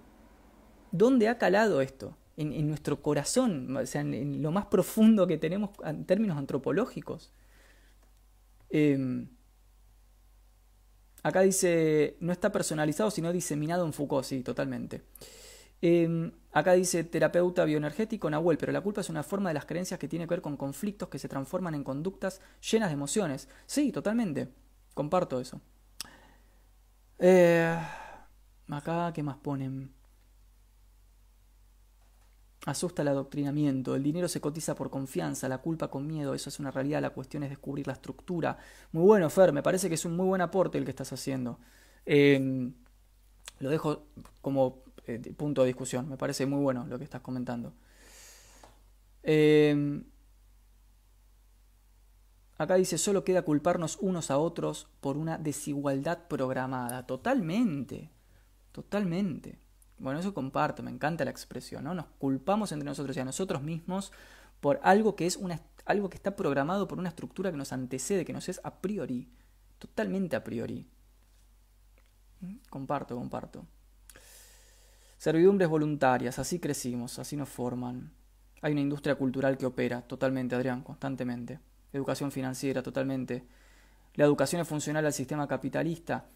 ¿Dónde ha calado esto? En, nuestro corazón, o sea, en, lo más profundo que tenemos en términos antropológicos. Eh, Acá dice, no está personalizado, sino diseminado en Foucault, sí, totalmente. Em, acá dice terapeuta bioenergético Nahuel, pero la culpa es una forma de las creencias que tiene que ver con conflictos que se transforman en conductas llenas de emociones. Sí, totalmente. Comparto eso. Eh, acá, ¿qué más ponen? Asusta el adoctrinamiento, el dinero se cotiza por confianza, la culpa con miedo, eso es una realidad, la cuestión es descubrir la estructura. Muy bueno, Fer, me parece que es un muy buen aporte el que estás haciendo. Em, lo dejo como eh, punto de discusión, me parece muy bueno lo que estás comentando. Em, Acá dice, solo queda culparnos unos a otros por una desigualdad programada. Totalmente, totalmente. Bueno, eso comparto, me encanta la expresión, ¿no? Nos culpamos entre nosotros y a nosotros mismos por algo que es una, algo que está programado por una estructura que nos antecede, que nos es a priori, totalmente a priori. ¿Mm? Comparto, comparto. Servidumbres voluntarias, así crecimos, así nos forman. Hay una industria cultural que opera, totalmente, Adrián, constantemente. Educación financiera, totalmente. La educación es funcional al sistema capitalista.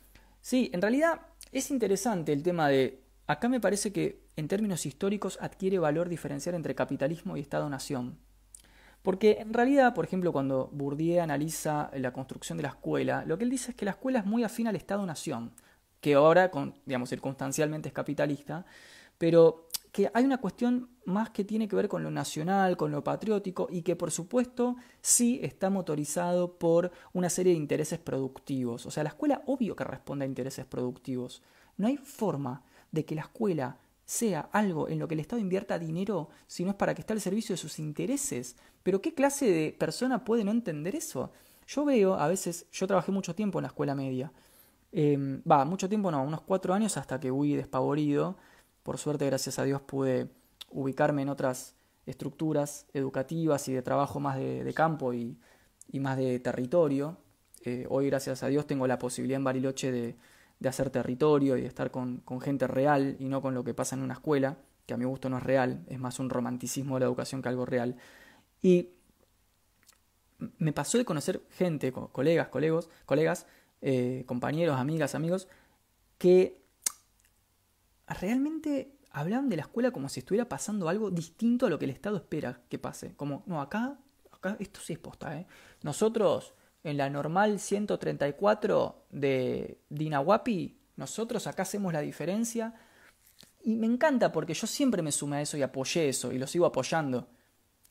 Sí, en realidad es interesante el tema de... Acá me parece que en términos históricos adquiere valor diferenciar entre capitalismo y Estado-nación. Porque en realidad, por ejemplo, cuando Bourdieu analiza la construcción de la escuela, lo que él dice es que la escuela es muy afín al Estado-nación que ahora, digamos, circunstancialmente es capitalista, pero que hay una cuestión más que tiene que ver con lo nacional, con lo patriótico y que por supuesto sí está motorizado por una serie de intereses productivos. O sea, la escuela obvio que responde a intereses productivos. No hay forma de que la escuela sea algo en lo que el Estado invierta dinero si no es para que esté al servicio de sus intereses. Pero ¿qué clase de persona puede no entender eso? Yo veo, a veces, yo trabajé mucho tiempo en la escuela media, Em, va, mucho tiempo no, unos cuatro años hasta que huí despavorido. Por suerte, gracias a Dios, pude ubicarme en otras estructuras educativas y de trabajo más de, campo y, más de territorio. Eh, hoy, gracias a Dios, tengo la posibilidad en Bariloche de, hacer territorio y de estar con, con, gente real y no con lo que pasa en una escuela, que a mi gusto no es real, es más un romanticismo de la educación que algo real. Y me pasó de conocer gente, colegas, colegos, colegas, eh, compañeros, amigas, amigos, que realmente hablaban de la escuela como si estuviera pasando algo distinto a lo que el Estado espera que pase. Como, no, acá, acá esto sí es posta, ¿eh? Nosotros, en la normal 134 de Dinahuapi, nosotros acá hacemos la diferencia. Y me encanta porque yo siempre me sumé a eso y apoyé eso y lo sigo apoyando.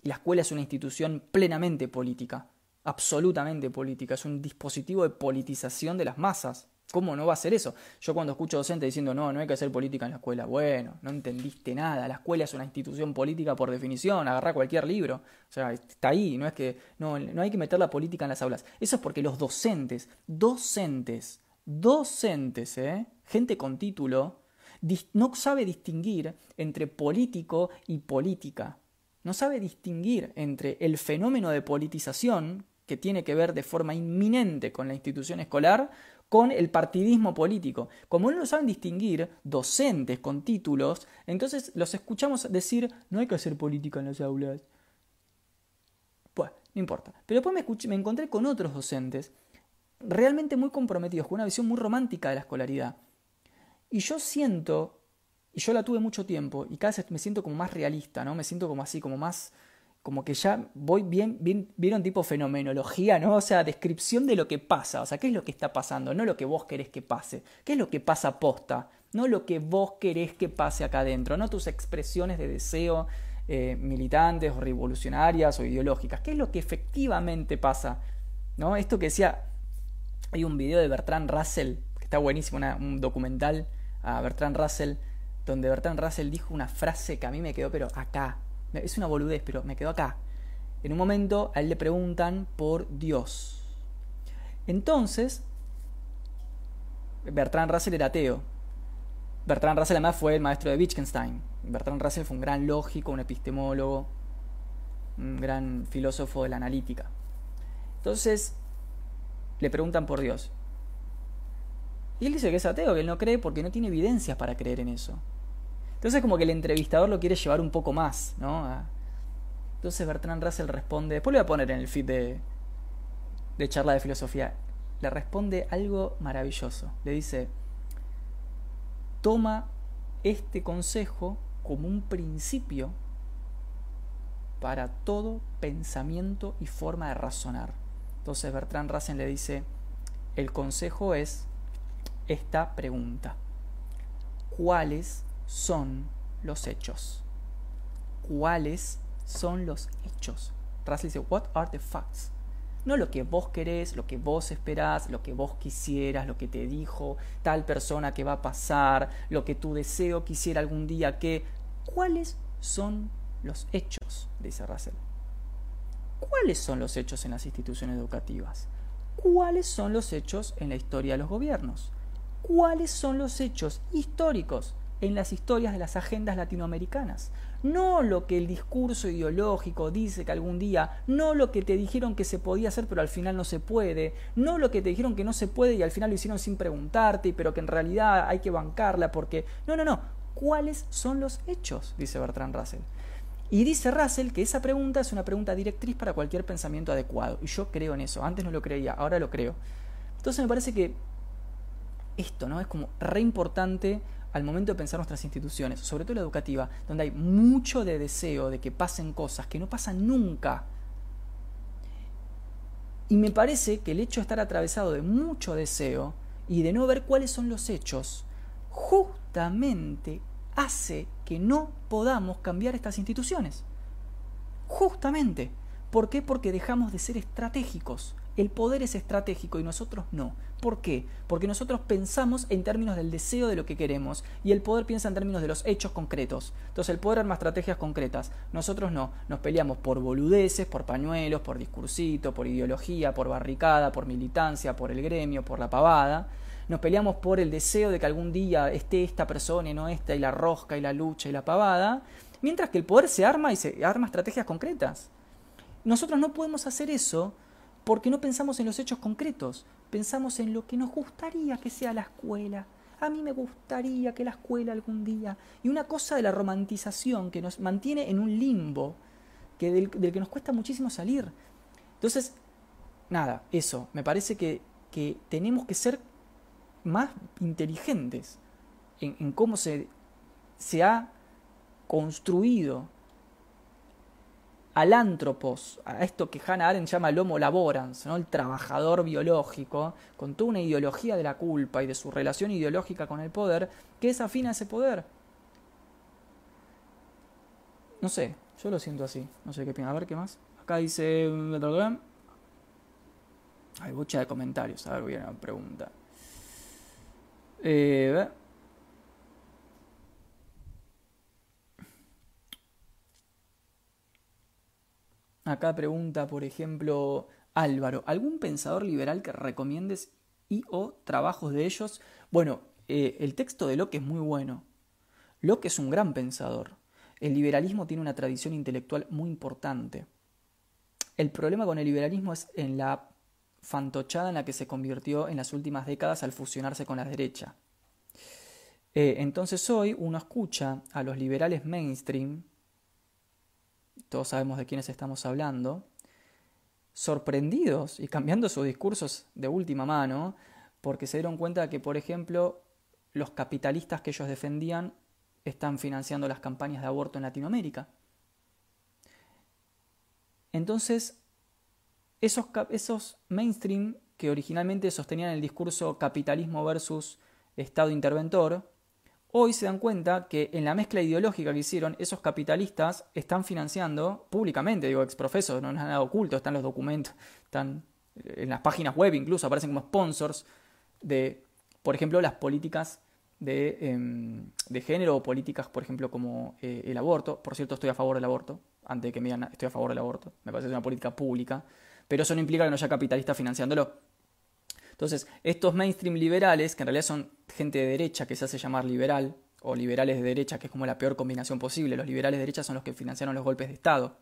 Y la escuela es una institución plenamente política absolutamente política, es un dispositivo de politización de las masas. ¿Cómo no va a ser eso? Yo cuando escucho docentes diciendo no, no hay que hacer política en la escuela, bueno, no entendiste nada, la escuela es una institución política por definición, agarra cualquier libro, o sea, está ahí, no es que no, no hay que meter la política en las aulas. Eso es porque los docentes, docentes, docentes, ¿eh? gente con título, no sabe distinguir entre político y política. No sabe distinguir entre el fenómeno de politización, que tiene que ver de forma inminente con la institución escolar, con el partidismo político. Como no lo saben distinguir docentes con títulos, entonces los escuchamos decir, no hay que hacer política en las aulas. Pues, no importa. Pero después me, me encontré con otros docentes realmente muy comprometidos, con una visión muy romántica de la escolaridad. Y yo siento, y yo la tuve mucho tiempo, y cada vez me siento como más realista, ¿no? Me siento como así, como más como que ya voy bien, bien, vieron tipo fenomenología, ¿no? O sea, descripción de lo que pasa, o sea, qué es lo que está pasando, no lo que vos querés que pase, qué es lo que pasa posta, no lo que vos querés que pase acá adentro, no tus expresiones de deseo eh, militantes o revolucionarias o ideológicas, qué es lo que efectivamente pasa, ¿no? Esto que decía, hay un video de Bertrand Russell, que está buenísimo, un documental a Bertrand Russell, donde Bertrand Russell dijo una frase que a mí me quedó, pero acá, es una boludez, pero me quedo acá. En un momento a él le preguntan por Dios. Entonces, Bertrand Russell era ateo. Bertrand Russell además fue el maestro de Wittgenstein. Bertrand Russell fue un gran lógico, un epistemólogo, un gran filósofo de la analítica. Entonces, le preguntan por Dios. Y él dice que es ateo, que él no cree porque no tiene evidencias para creer en eso. Entonces como que el entrevistador lo quiere llevar un poco más, ¿no? Entonces Bertrand Russell responde, después lo voy a poner en el feed de, de charla de filosofía, le responde algo maravilloso. Le dice, toma este consejo como un principio para todo pensamiento y forma de razonar. Entonces Bertrand Russell le dice, el consejo es esta pregunta. ¿Cuáles son los hechos. ¿Cuáles son los hechos? Russell dice, what are the facts? No lo que vos querés, lo que vos esperás, lo que vos quisieras, lo que te dijo tal persona que va a pasar, lo que tu deseo quisiera algún día que... ¿Cuáles son los hechos? Dice Russell. ¿Cuáles son los hechos en las instituciones educativas? ¿Cuáles son los hechos en la historia de los gobiernos? ¿Cuáles son los hechos históricos en las historias de las agendas latinoamericanas? No lo que el discurso ideológico dice que algún día, no lo que te dijeron que se podía hacer pero al final no se puede, no lo que te dijeron que no se puede y al final lo hicieron sin preguntarte, pero que en realidad hay que bancarla porque... No, no, no. ¿Cuáles son los hechos? Dice Bertrand Russell. Y dice Russell que esa pregunta es una pregunta directriz para cualquier pensamiento adecuado. Y yo creo en eso. Antes no lo creía, ahora lo creo. Entonces me parece que esto, ¿no? Es como re importante al momento de pensar nuestras instituciones, sobre todo la educativa, donde hay mucho de deseo de que pasen cosas que no pasan nunca. Y me parece que el hecho de estar atravesado de mucho deseo y de no ver cuáles son los hechos, justamente hace que no podamos cambiar estas instituciones. Justamente. ¿Por qué? Porque dejamos de ser estratégicos. El poder es estratégico y nosotros no. ¿Por qué? Porque nosotros pensamos en términos del deseo de lo que queremos y el poder piensa en términos de los hechos concretos. Entonces el poder arma estrategias concretas. Nosotros no. Nos peleamos por boludeces, por pañuelos, por discursito, por ideología, por barricada, por militancia, por el gremio, por la pavada. Nos peleamos por el deseo de que algún día esté esta persona y no esta, y la rosca y la lucha y la pavada. Mientras que el poder se arma y se arma estrategias concretas. Nosotros no podemos hacer eso porque no pensamos en los hechos concretos, pensamos en lo que nos gustaría que sea la escuela. A mí me gustaría que la escuela algún día. Y una cosa de la romantización que nos mantiene en un limbo, que del, que nos cuesta muchísimo salir. Entonces, nada, eso, me parece que, que tenemos que ser más inteligentes en, en cómo se, se ha construido al antropos, a esto que Hannah Arendt llama el homo laborans, ¿no? el trabajador biológico, con toda una ideología de la culpa y de su relación ideológica con el poder, que es afín a ese poder. No sé, yo lo siento así, no sé qué piensa. A ver qué más. Acá dice... Hay mucha de comentarios, a ver, voy a una pregunta. Eh, Acá pregunta, por ejemplo, Álvaro, ¿algún pensador liberal que recomiendes y o trabajos de ellos? Bueno, eh, el texto de Locke es muy bueno. Locke es un gran pensador. El liberalismo tiene una tradición intelectual muy importante. El problema con el liberalismo es en la fantochada en la que se convirtió en las últimas décadas al fusionarse con la derecha. Eh, entonces hoy uno escucha a los liberales mainstream, todos sabemos de quiénes estamos hablando, sorprendidos y cambiando sus discursos de última mano, porque se dieron cuenta de que, por ejemplo, los capitalistas que ellos defendían están financiando las campañas de aborto en Latinoamérica. Entonces, esos, esos mainstream que originalmente sostenían el discurso capitalismo versus Estado interventor, hoy se dan cuenta que en la mezcla ideológica que hicieron, esos capitalistas están financiando públicamente, digo, exprofeso, no nos han dado oculto, están los documentos, están en las páginas web incluso, aparecen como sponsors de, por ejemplo, las políticas de, em, de género o políticas, por ejemplo, como eh, el aborto. Por cierto, estoy a favor del aborto, antes de que me digan estoy a favor del aborto, me parece que es una política pública, pero eso no implica que no haya capitalistas financiándolo. Entonces, estos mainstream liberales, que en realidad son gente de derecha que se hace llamar liberal, o liberales de derecha, que es como la peor combinación posible, los liberales de derecha son los que financiaron los golpes de Estado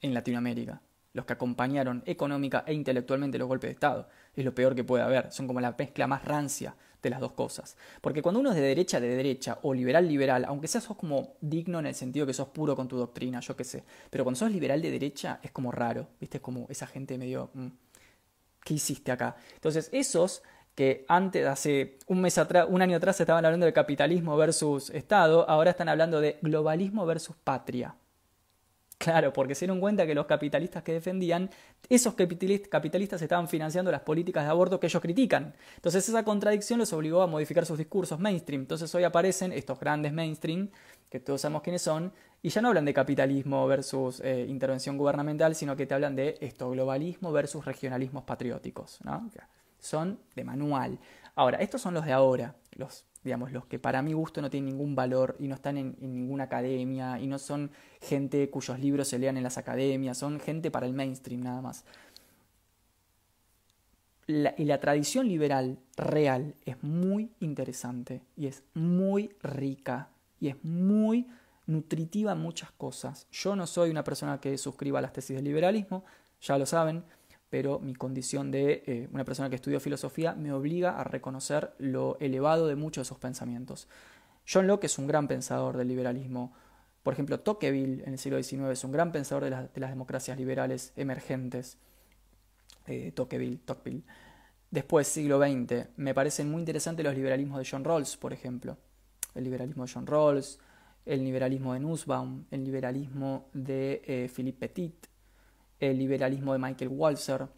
en Latinoamérica, los que acompañaron económica e intelectualmente los golpes de Estado. Es lo peor que puede haber, son como la mezcla más rancia de las dos cosas. Porque cuando uno es de derecha de derecha o liberal liberal, aunque seas sos como digno en el sentido que sos puro con tu doctrina, yo qué sé, pero cuando sos liberal de derecha es como raro, ¿viste? Es como esa gente medio... Mm, ¿qué hiciste acá? Entonces, esos que antes, hace un mes atrás, un año atrás estaban hablando de capitalismo versus Estado, ahora están hablando de globalismo versus patria. Claro, porque se dieron cuenta que los capitalistas que defendían, esos capitalistas estaban financiando las políticas de aborto que ellos critican. Entonces esa contradicción los obligó a modificar sus discursos mainstream. Entonces hoy aparecen estos grandes mainstream, que todos sabemos quiénes son, y ya no hablan de capitalismo versus eh, intervención gubernamental, sino que te hablan de esto, globalismo versus regionalismos patrióticos. son de manual. Ahora, estos son los de ahora, los, digamos, los que para mi gusto no tienen ningún valor y no están en, ninguna academia y no son gente cuyos libros se lean en las academias, son gente para el mainstream nada más. y la tradición liberal real es muy interesante y es muy rica y es muy nutritiva en muchas cosas. Yo no soy una persona que suscriba las tesis del liberalismo, ya lo saben, pero mi condición de eh, una persona que estudió filosofía me obliga a reconocer lo elevado de muchos de esos pensamientos. John Locke es un gran pensador del liberalismo. Por ejemplo, Tocqueville en el siglo XIX es un gran pensador de, las democracias liberales emergentes. Eh, Tocqueville, Tocqueville. Después, siglo XX, me parecen muy interesantes los liberalismos de John Rawls, por ejemplo. El liberalismo de John Rawls, el liberalismo de Nussbaum, el liberalismo de eh, Philippe Petit, el liberalismo de Michael Walzer,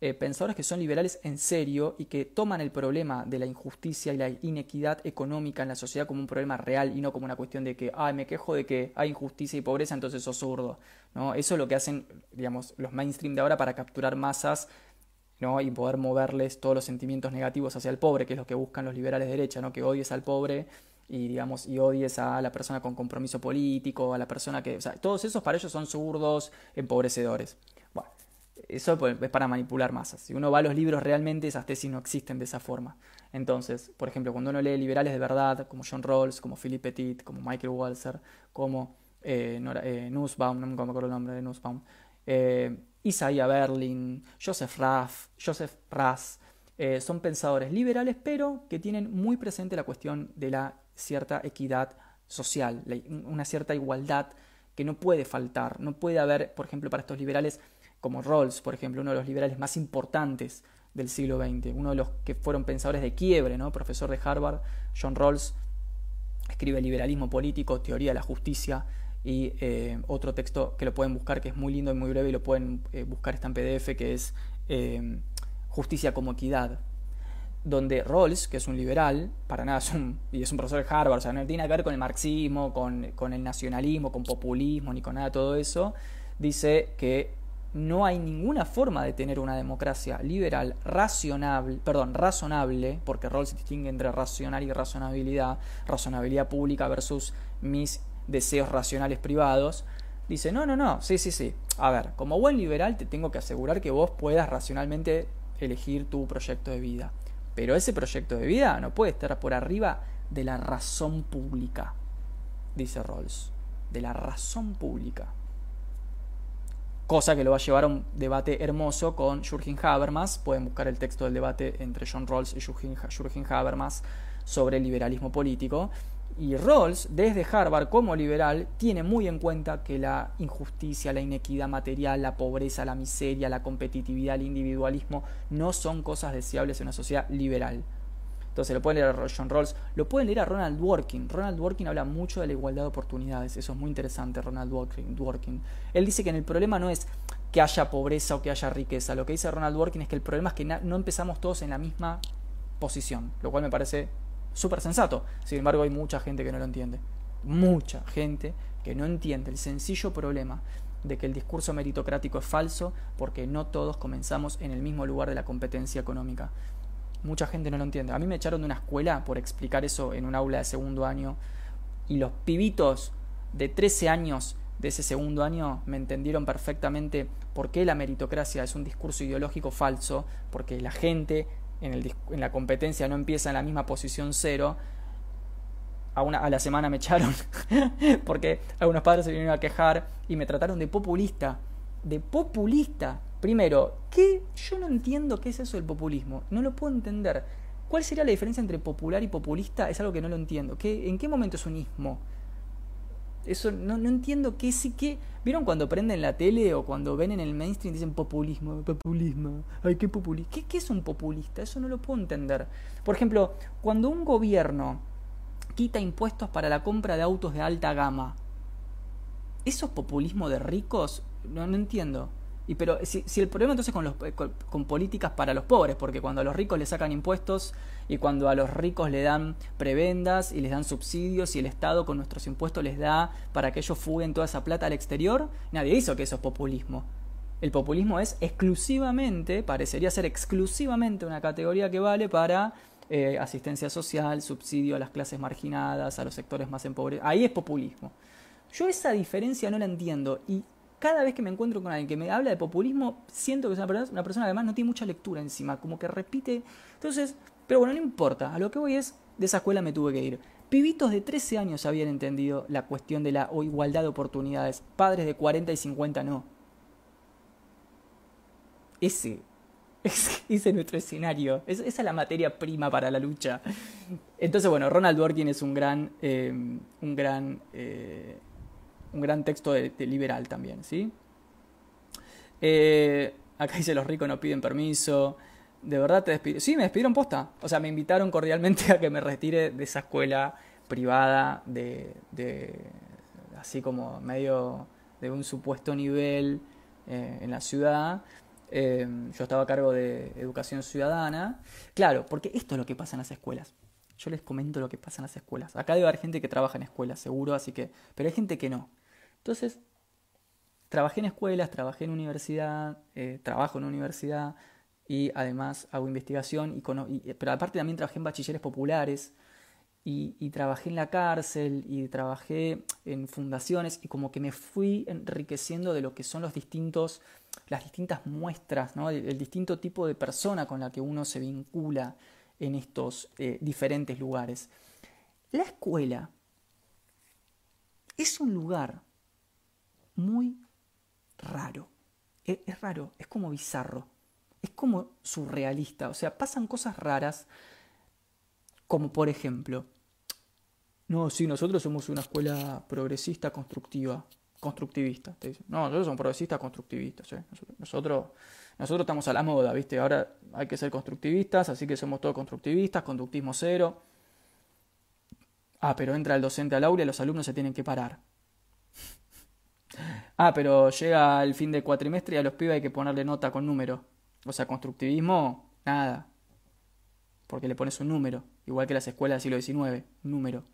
eh, pensadores que son liberales en serio y que toman el problema de la injusticia y la inequidad económica en la sociedad como un problema real y no como una cuestión de que, ay, me quejo de que hay injusticia y pobreza, entonces sos zurdo. ¿no? Eso es lo que hacen, digamos, los mainstream de ahora para capturar masas ¿no? y poder moverles todos los sentimientos negativos hacia el pobre, que es lo que buscan los liberales de derecha, ¿no? que odies al pobre y digamos y odies a la persona con compromiso político, a la persona que, o sea, todos esos para ellos son zurdos, empobrecedores. Bueno, eso es para manipular masas. Si uno va a los libros realmente esas tesis no existen de esa forma. Entonces, por ejemplo, cuando uno lee liberales de verdad, como John Rawls, como Philippe Petit, como Michael Walzer, como eh, eh, Nussbaum, no me acuerdo el nombre de Nussbaum, eh, Isaiah Berlin, Joseph Raff, Joseph Ras, eh, son pensadores liberales, pero que tienen muy presente la cuestión de la cierta equidad social, una cierta igualdad que no puede faltar. No puede haber, por ejemplo, para estos liberales como Rawls, por ejemplo, uno de los liberales más importantes del siglo XX, uno de los que fueron pensadores de quiebre, ¿no? profesor de Harvard, John Rawls, escribe Liberalismo Político, Teoría de la Justicia, y eh, otro texto que lo pueden buscar, que es muy lindo y muy breve, y lo pueden eh, buscar, está en PDF, que es eh, Justicia como Equidad, donde Rawls, que es un liberal, para nada es un, y es un profesor de Harvard, o sea, no tiene que ver con el marxismo, con, con el nacionalismo, con populismo, ni con nada de todo eso, dice que no hay ninguna forma de tener una democracia liberal racionable, perdón, razonable, porque Rawls distingue entre racional y razonabilidad, razonabilidad pública versus mis deseos racionales privados. Dice, no, no, no, sí, sí, sí. A ver, como buen liberal te tengo que asegurar que vos puedas racionalmente elegir tu proyecto de vida. Pero ese proyecto de vida no puede estar por arriba de la razón pública, dice Rawls. De la razón pública. Cosa que lo va a llevar a un debate hermoso con Jürgen Habermas. Pueden buscar el texto del debate entre John Rawls y Jürgen Habermas sobre el liberalismo político. Y Rawls, desde Harvard como liberal, tiene muy en cuenta que la injusticia, la inequidad material, la pobreza, la miseria, la competitividad, el individualismo no son cosas deseables en una sociedad liberal. Entonces lo pueden leer a John Rawls, lo pueden leer a Ronald Dworkin. Ronald Dworkin habla mucho de la igualdad de oportunidades, eso es muy interesante, Ronald Dworkin. Él dice que en el problema no es que haya pobreza o que haya riqueza, lo que dice Ronald Dworkin es que el problema es que no empezamos todos en la misma posición, lo cual me parece súper sensato. Sin embargo, hay mucha gente que no lo entiende. Mucha gente que no entiende el sencillo problema de que el discurso meritocrático es falso porque no todos comenzamos en el mismo lugar de la competencia económica. Mucha gente no lo entiende. A mí me echaron de una escuela por explicar eso en un aula de segundo año y los pibitos de 13 años de ese segundo año me entendieron perfectamente por qué la meritocracia es un discurso ideológico falso, porque la gente en, la competencia no empieza en la misma posición cero, a, una, a la semana me echaron porque algunos padres se vinieron a quejar y me trataron de populista. De populista. Primero, ¿qué? Yo no entiendo qué es eso del populismo. No lo puedo entender. ¿Cuál sería la diferencia entre popular y populista? Es algo que no lo entiendo. ¿Qué, ¿En qué momento es un ismo? Eso no, no entiendo qué sí qué. ¿Vieron cuando prenden la tele o cuando ven en el mainstream dicen populismo, populismo? Ay, qué populista. ¿Qué, ¿Qué es un populista? Eso no lo puedo entender. Por ejemplo, cuando un gobierno quita impuestos para la compra de autos de alta gama, ¿eso es populismo de ricos? No, no entiendo. Y pero si, el problema entonces con, eh, con, políticas para los pobres, porque cuando a los ricos les sacan impuestos y cuando a los ricos le dan prebendas y les dan subsidios y el Estado con nuestros impuestos les da para que ellos fuguen toda esa plata al exterior, nadie hizo que eso es populismo. el populismo es exclusivamente, parecería ser exclusivamente una categoría que vale para eh, asistencia social, subsidio a las clases marginadas, a los sectores más empobrecidos. Ahí es populismo. Yo esa diferencia no la entiendo y cada vez que me encuentro con alguien que me habla de populismo, siento que es una persona, además no tiene mucha lectura encima, como que repite. Entonces, pero bueno, no importa, a lo que voy es, de esa escuela me tuve que ir. Pibitos de 13 años habían entendido la cuestión de la igualdad de oportunidades, padres de 40 y 50 no. Ese ese es nuestro escenario. esa es la materia prima para la lucha. Entonces, bueno, Ronald Dworkin es un gran, eh, un gran, eh, un gran texto de, liberal también, ¿sí? Eh, acá dice los ricos no piden permiso. De verdad te despidieron. Sí, me despidieron posta. O sea, me invitaron cordialmente a que me retire de esa escuela privada de, de así como medio de un supuesto nivel en la ciudad. Em, yo estaba a cargo de educación ciudadana. Claro, porque esto es lo que pasa en las escuelas. Yo les comento lo que pasa en las escuelas. Acá debe haber gente que trabaja en escuelas, seguro, así que. Pero hay gente que no. Entonces, trabajé en escuelas, trabajé en universidad, eh, trabajo en universidad y además hago investigación. Y, pero aparte también trabajé en bachilleres populares y, trabajé en la cárcel y trabajé en fundaciones y como que me fui enriqueciendo de lo que son los distintos las distintas muestras, ¿no? el, distinto tipo de persona con la que uno se vincula en estos eh, diferentes lugares. La escuela es un lugar muy raro. Es, es, raro, es como bizarro, es como surrealista. O sea, pasan cosas raras, como por ejemplo, no, sí, nosotros somos una escuela progresista, constructiva constructivista. Te dicen. No, nosotros somos progresistas constructivistas. ¿eh? Nosotros, nosotros, estamos a la moda, ¿viste? Ahora hay que ser constructivistas, así que somos todos constructivistas, conductismo cero. Ah, pero entra el docente al aula y los alumnos se tienen que parar. Ah, pero llega el fin de cuatrimestre y a los pibes hay que ponerle nota con número. O sea, constructivismo, nada. Porque le pones un número. Igual que las escuelas del siglo XIX, número.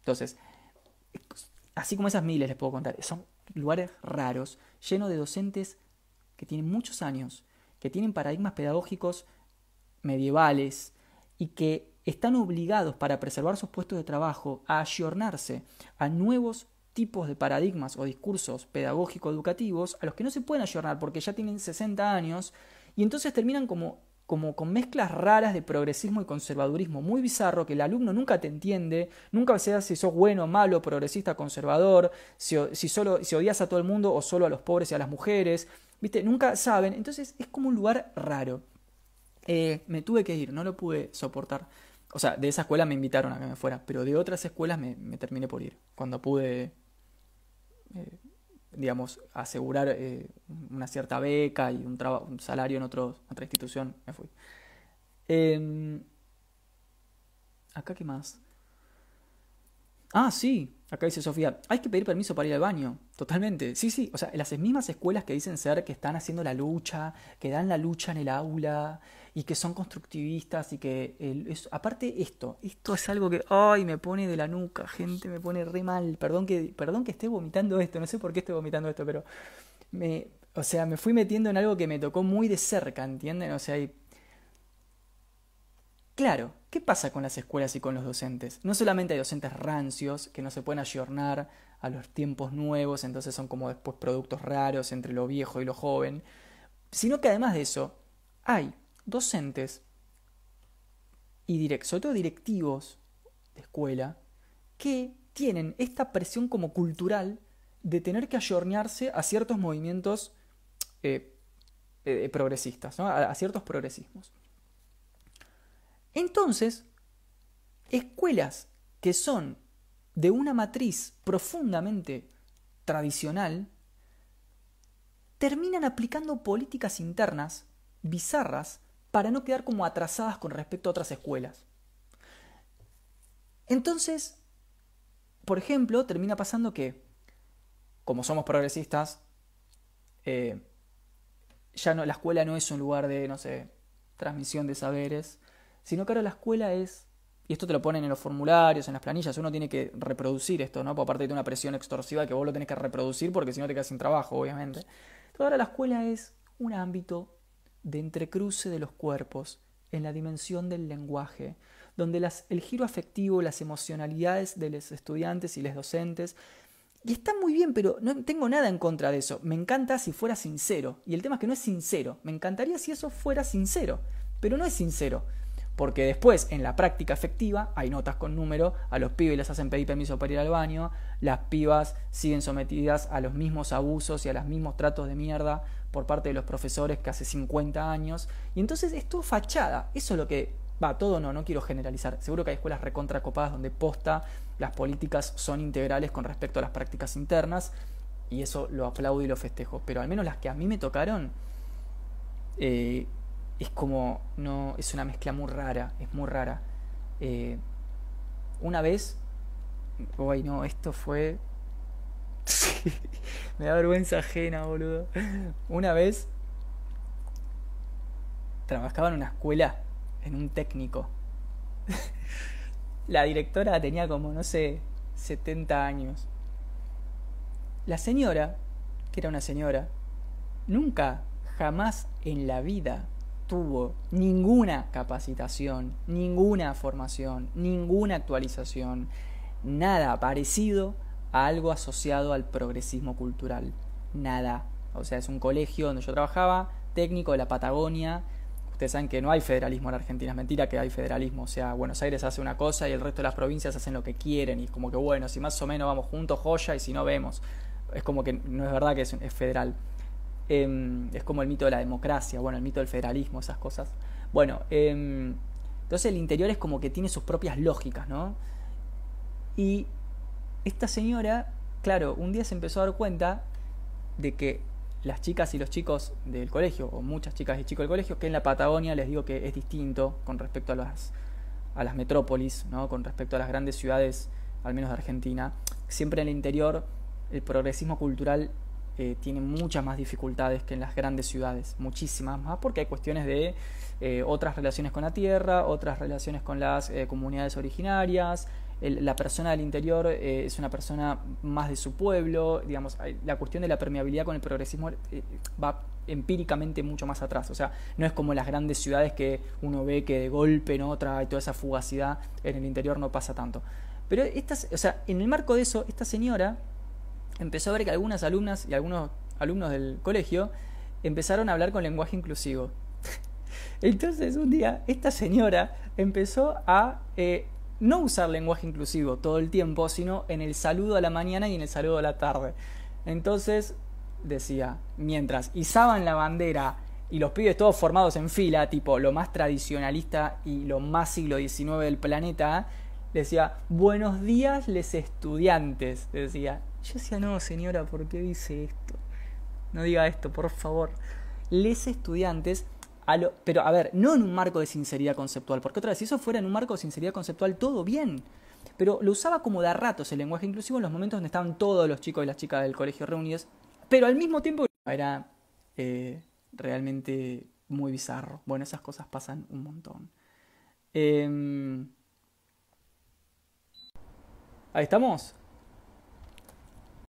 Entonces, así como esas miles les puedo contar, son lugares raros, llenos de docentes que tienen muchos años, que tienen paradigmas pedagógicos medievales y que están obligados para preservar sus puestos de trabajo a ayornarse a nuevos tipos de paradigmas o discursos pedagógico-educativos a los que no se pueden ayornar porque ya tienen 60 años y entonces terminan como como con mezclas raras de progresismo y conservadurismo, muy bizarro, que el alumno nunca te entiende, nunca sabes si sos bueno, malo, progresista, conservador, si, si, solo, si odias a todo el mundo o solo a los pobres y a las mujeres, ¿viste? Nunca saben, entonces es como un lugar raro. Eh, me tuve que ir, no lo pude soportar. O sea, de esa escuela me invitaron a que me fuera, pero de otras escuelas me, terminé por ir. Cuando pude eh, digamos, asegurar eh, una cierta beca y un, un salario en otro, otra institución, me fui. Em, ¿Acá qué más? Ah, sí, acá dice Sofía, hay que pedir permiso para ir al baño. Totalmente, sí, sí. O sea, las mismas escuelas que dicen ser que están haciendo la lucha, que dan la lucha en el aula, y que son constructivistas y que aparte esto, esto es algo que ay me pone de la nuca, gente, me pone re mal. Perdón que perdón que esté vomitando esto, no sé por qué estoy vomitando esto, pero me o sea, me fui metiendo en algo que me tocó muy de cerca, ¿entienden? O sea, Claro, ¿qué pasa con las escuelas y con los docentes? No solamente hay docentes rancios que no se pueden ayornar a los tiempos nuevos, entonces son como después productos raros entre lo viejo y lo joven, sino que además de eso, hay docentes y sobre todo directivos de escuela que tienen esta presión como cultural de tener que ayornearse a ciertos movimientos eh, eh, progresistas, a, ciertos progresismos. Entonces, escuelas que son de una matriz profundamente tradicional, terminan aplicando políticas internas bizarras para no quedar como atrasadas con respecto a otras escuelas. Entonces, por ejemplo, termina pasando que, como somos progresistas, eh, ya no, la escuela no es un lugar de, no sé, transmisión de saberes, sino que ahora la escuela es, y esto te lo ponen en los formularios, en las planillas, uno tiene que reproducir esto, ¿no? Por parte de una presión extorsiva que vos lo tenés que reproducir porque si no te quedas sin trabajo, obviamente. Entonces ahora la escuela es un ámbito de entrecruce de los cuerpos en la dimensión del lenguaje, donde las, el giro afectivo, las emocionalidades de los estudiantes y los docentes, y está muy bien, pero no tengo nada en contra de eso. Me encanta si fuera sincero. Y el tema es que no es sincero. Me encantaría si eso fuera sincero, pero no es sincero. Porque después, en la práctica efectiva, hay notas con número, a los pibes les hacen pedir permiso para ir al baño, las pibas siguen sometidas a los mismos abusos y a los mismos tratos de mierda por parte de los profesores que hace 50 años. Y entonces es todo fachada. Eso es lo que va, todo no, no quiero generalizar. Seguro que hay escuelas recontracopadas donde posta las políticas son integrales con respecto a las prácticas internas y eso lo aplaudo y lo festejo. Pero al menos las que a mí me tocaron eh, es como, no, es una mezcla muy rara, es muy rara. Eh, una vez, uy no, esto fue... me da vergüenza ajena, boludo. Una vez trabajaba en una escuela en un técnico. la directora tenía como, no sé, 70 años. La señora, que era una señora, nunca, jamás en la vida tuvo ninguna capacitación, ninguna formación, ninguna actualización, nada parecido algo asociado al progresismo cultural. Nada. O sea, es un colegio donde yo trabajaba, técnico de la Patagonia, Ustedes saben que no hay federalismo en Argentina, es mentira que hay federalismo. O sea, Buenos Aires hace una cosa y el resto de las provincias hacen lo que quieren. Y es como que, bueno, si más o menos vamos juntos, joya, y si no, vemos. Es como que no es verdad que es, federal. Em, es como el mito de la democracia, bueno, el mito del federalismo, esas cosas. Bueno, em, entonces el interior es como que tiene sus propias lógicas, ¿no? Y esta señora, claro, un día se empezó a dar cuenta de que las chicas y los chicos del colegio, o muchas chicas y chicos del colegio, que en la Patagonia les digo que es distinto con respecto a las, a las metrópolis, ¿no? con respecto a las grandes ciudades, al menos de Argentina. Siempre en el interior el progresismo cultural eh, tiene muchas más dificultades que en las grandes ciudades, muchísimas más, porque hay cuestiones de eh, otras relaciones con la tierra, otras relaciones con las eh, comunidades originarias, la persona del interior eh, es una persona más de su pueblo, digamos, la cuestión de la permeabilidad con el progresismo eh, va empíricamente mucho más atrás, o sea, no es como las grandes ciudades que uno ve que de golpe no toda esa fugacidad, en el interior no pasa tanto. Pero o sea, en el marco de eso, esta señora empezó a ver que algunas alumnas y algunos alumnos del colegio empezaron a hablar con lenguaje inclusivo. Entonces un día esta señora empezó a eh, no usar lenguaje inclusivo todo el tiempo, sino en el saludo a la mañana y en el saludo a la tarde. Entonces, decía, mientras izaban la bandera y los pibes todos formados en fila, tipo lo más tradicionalista y lo más siglo XIX del planeta, decía, buenos días les estudiantes, decía. Yo decía, no señora, ¿por qué dice esto? No diga esto, por favor. Les estudiantes pero a ver, no en un marco de sinceridad conceptual, porque otra vez, si eso fuera en un marco de sinceridad conceptual, todo bien. Pero lo usaba como de a ratos el lenguaje inclusivo en los momentos donde estaban todos los chicos y las chicas del colegio reunidos, pero al mismo tiempo era eh, realmente muy bizarro. Bueno, esas cosas pasan un montón. Em, ahí estamos.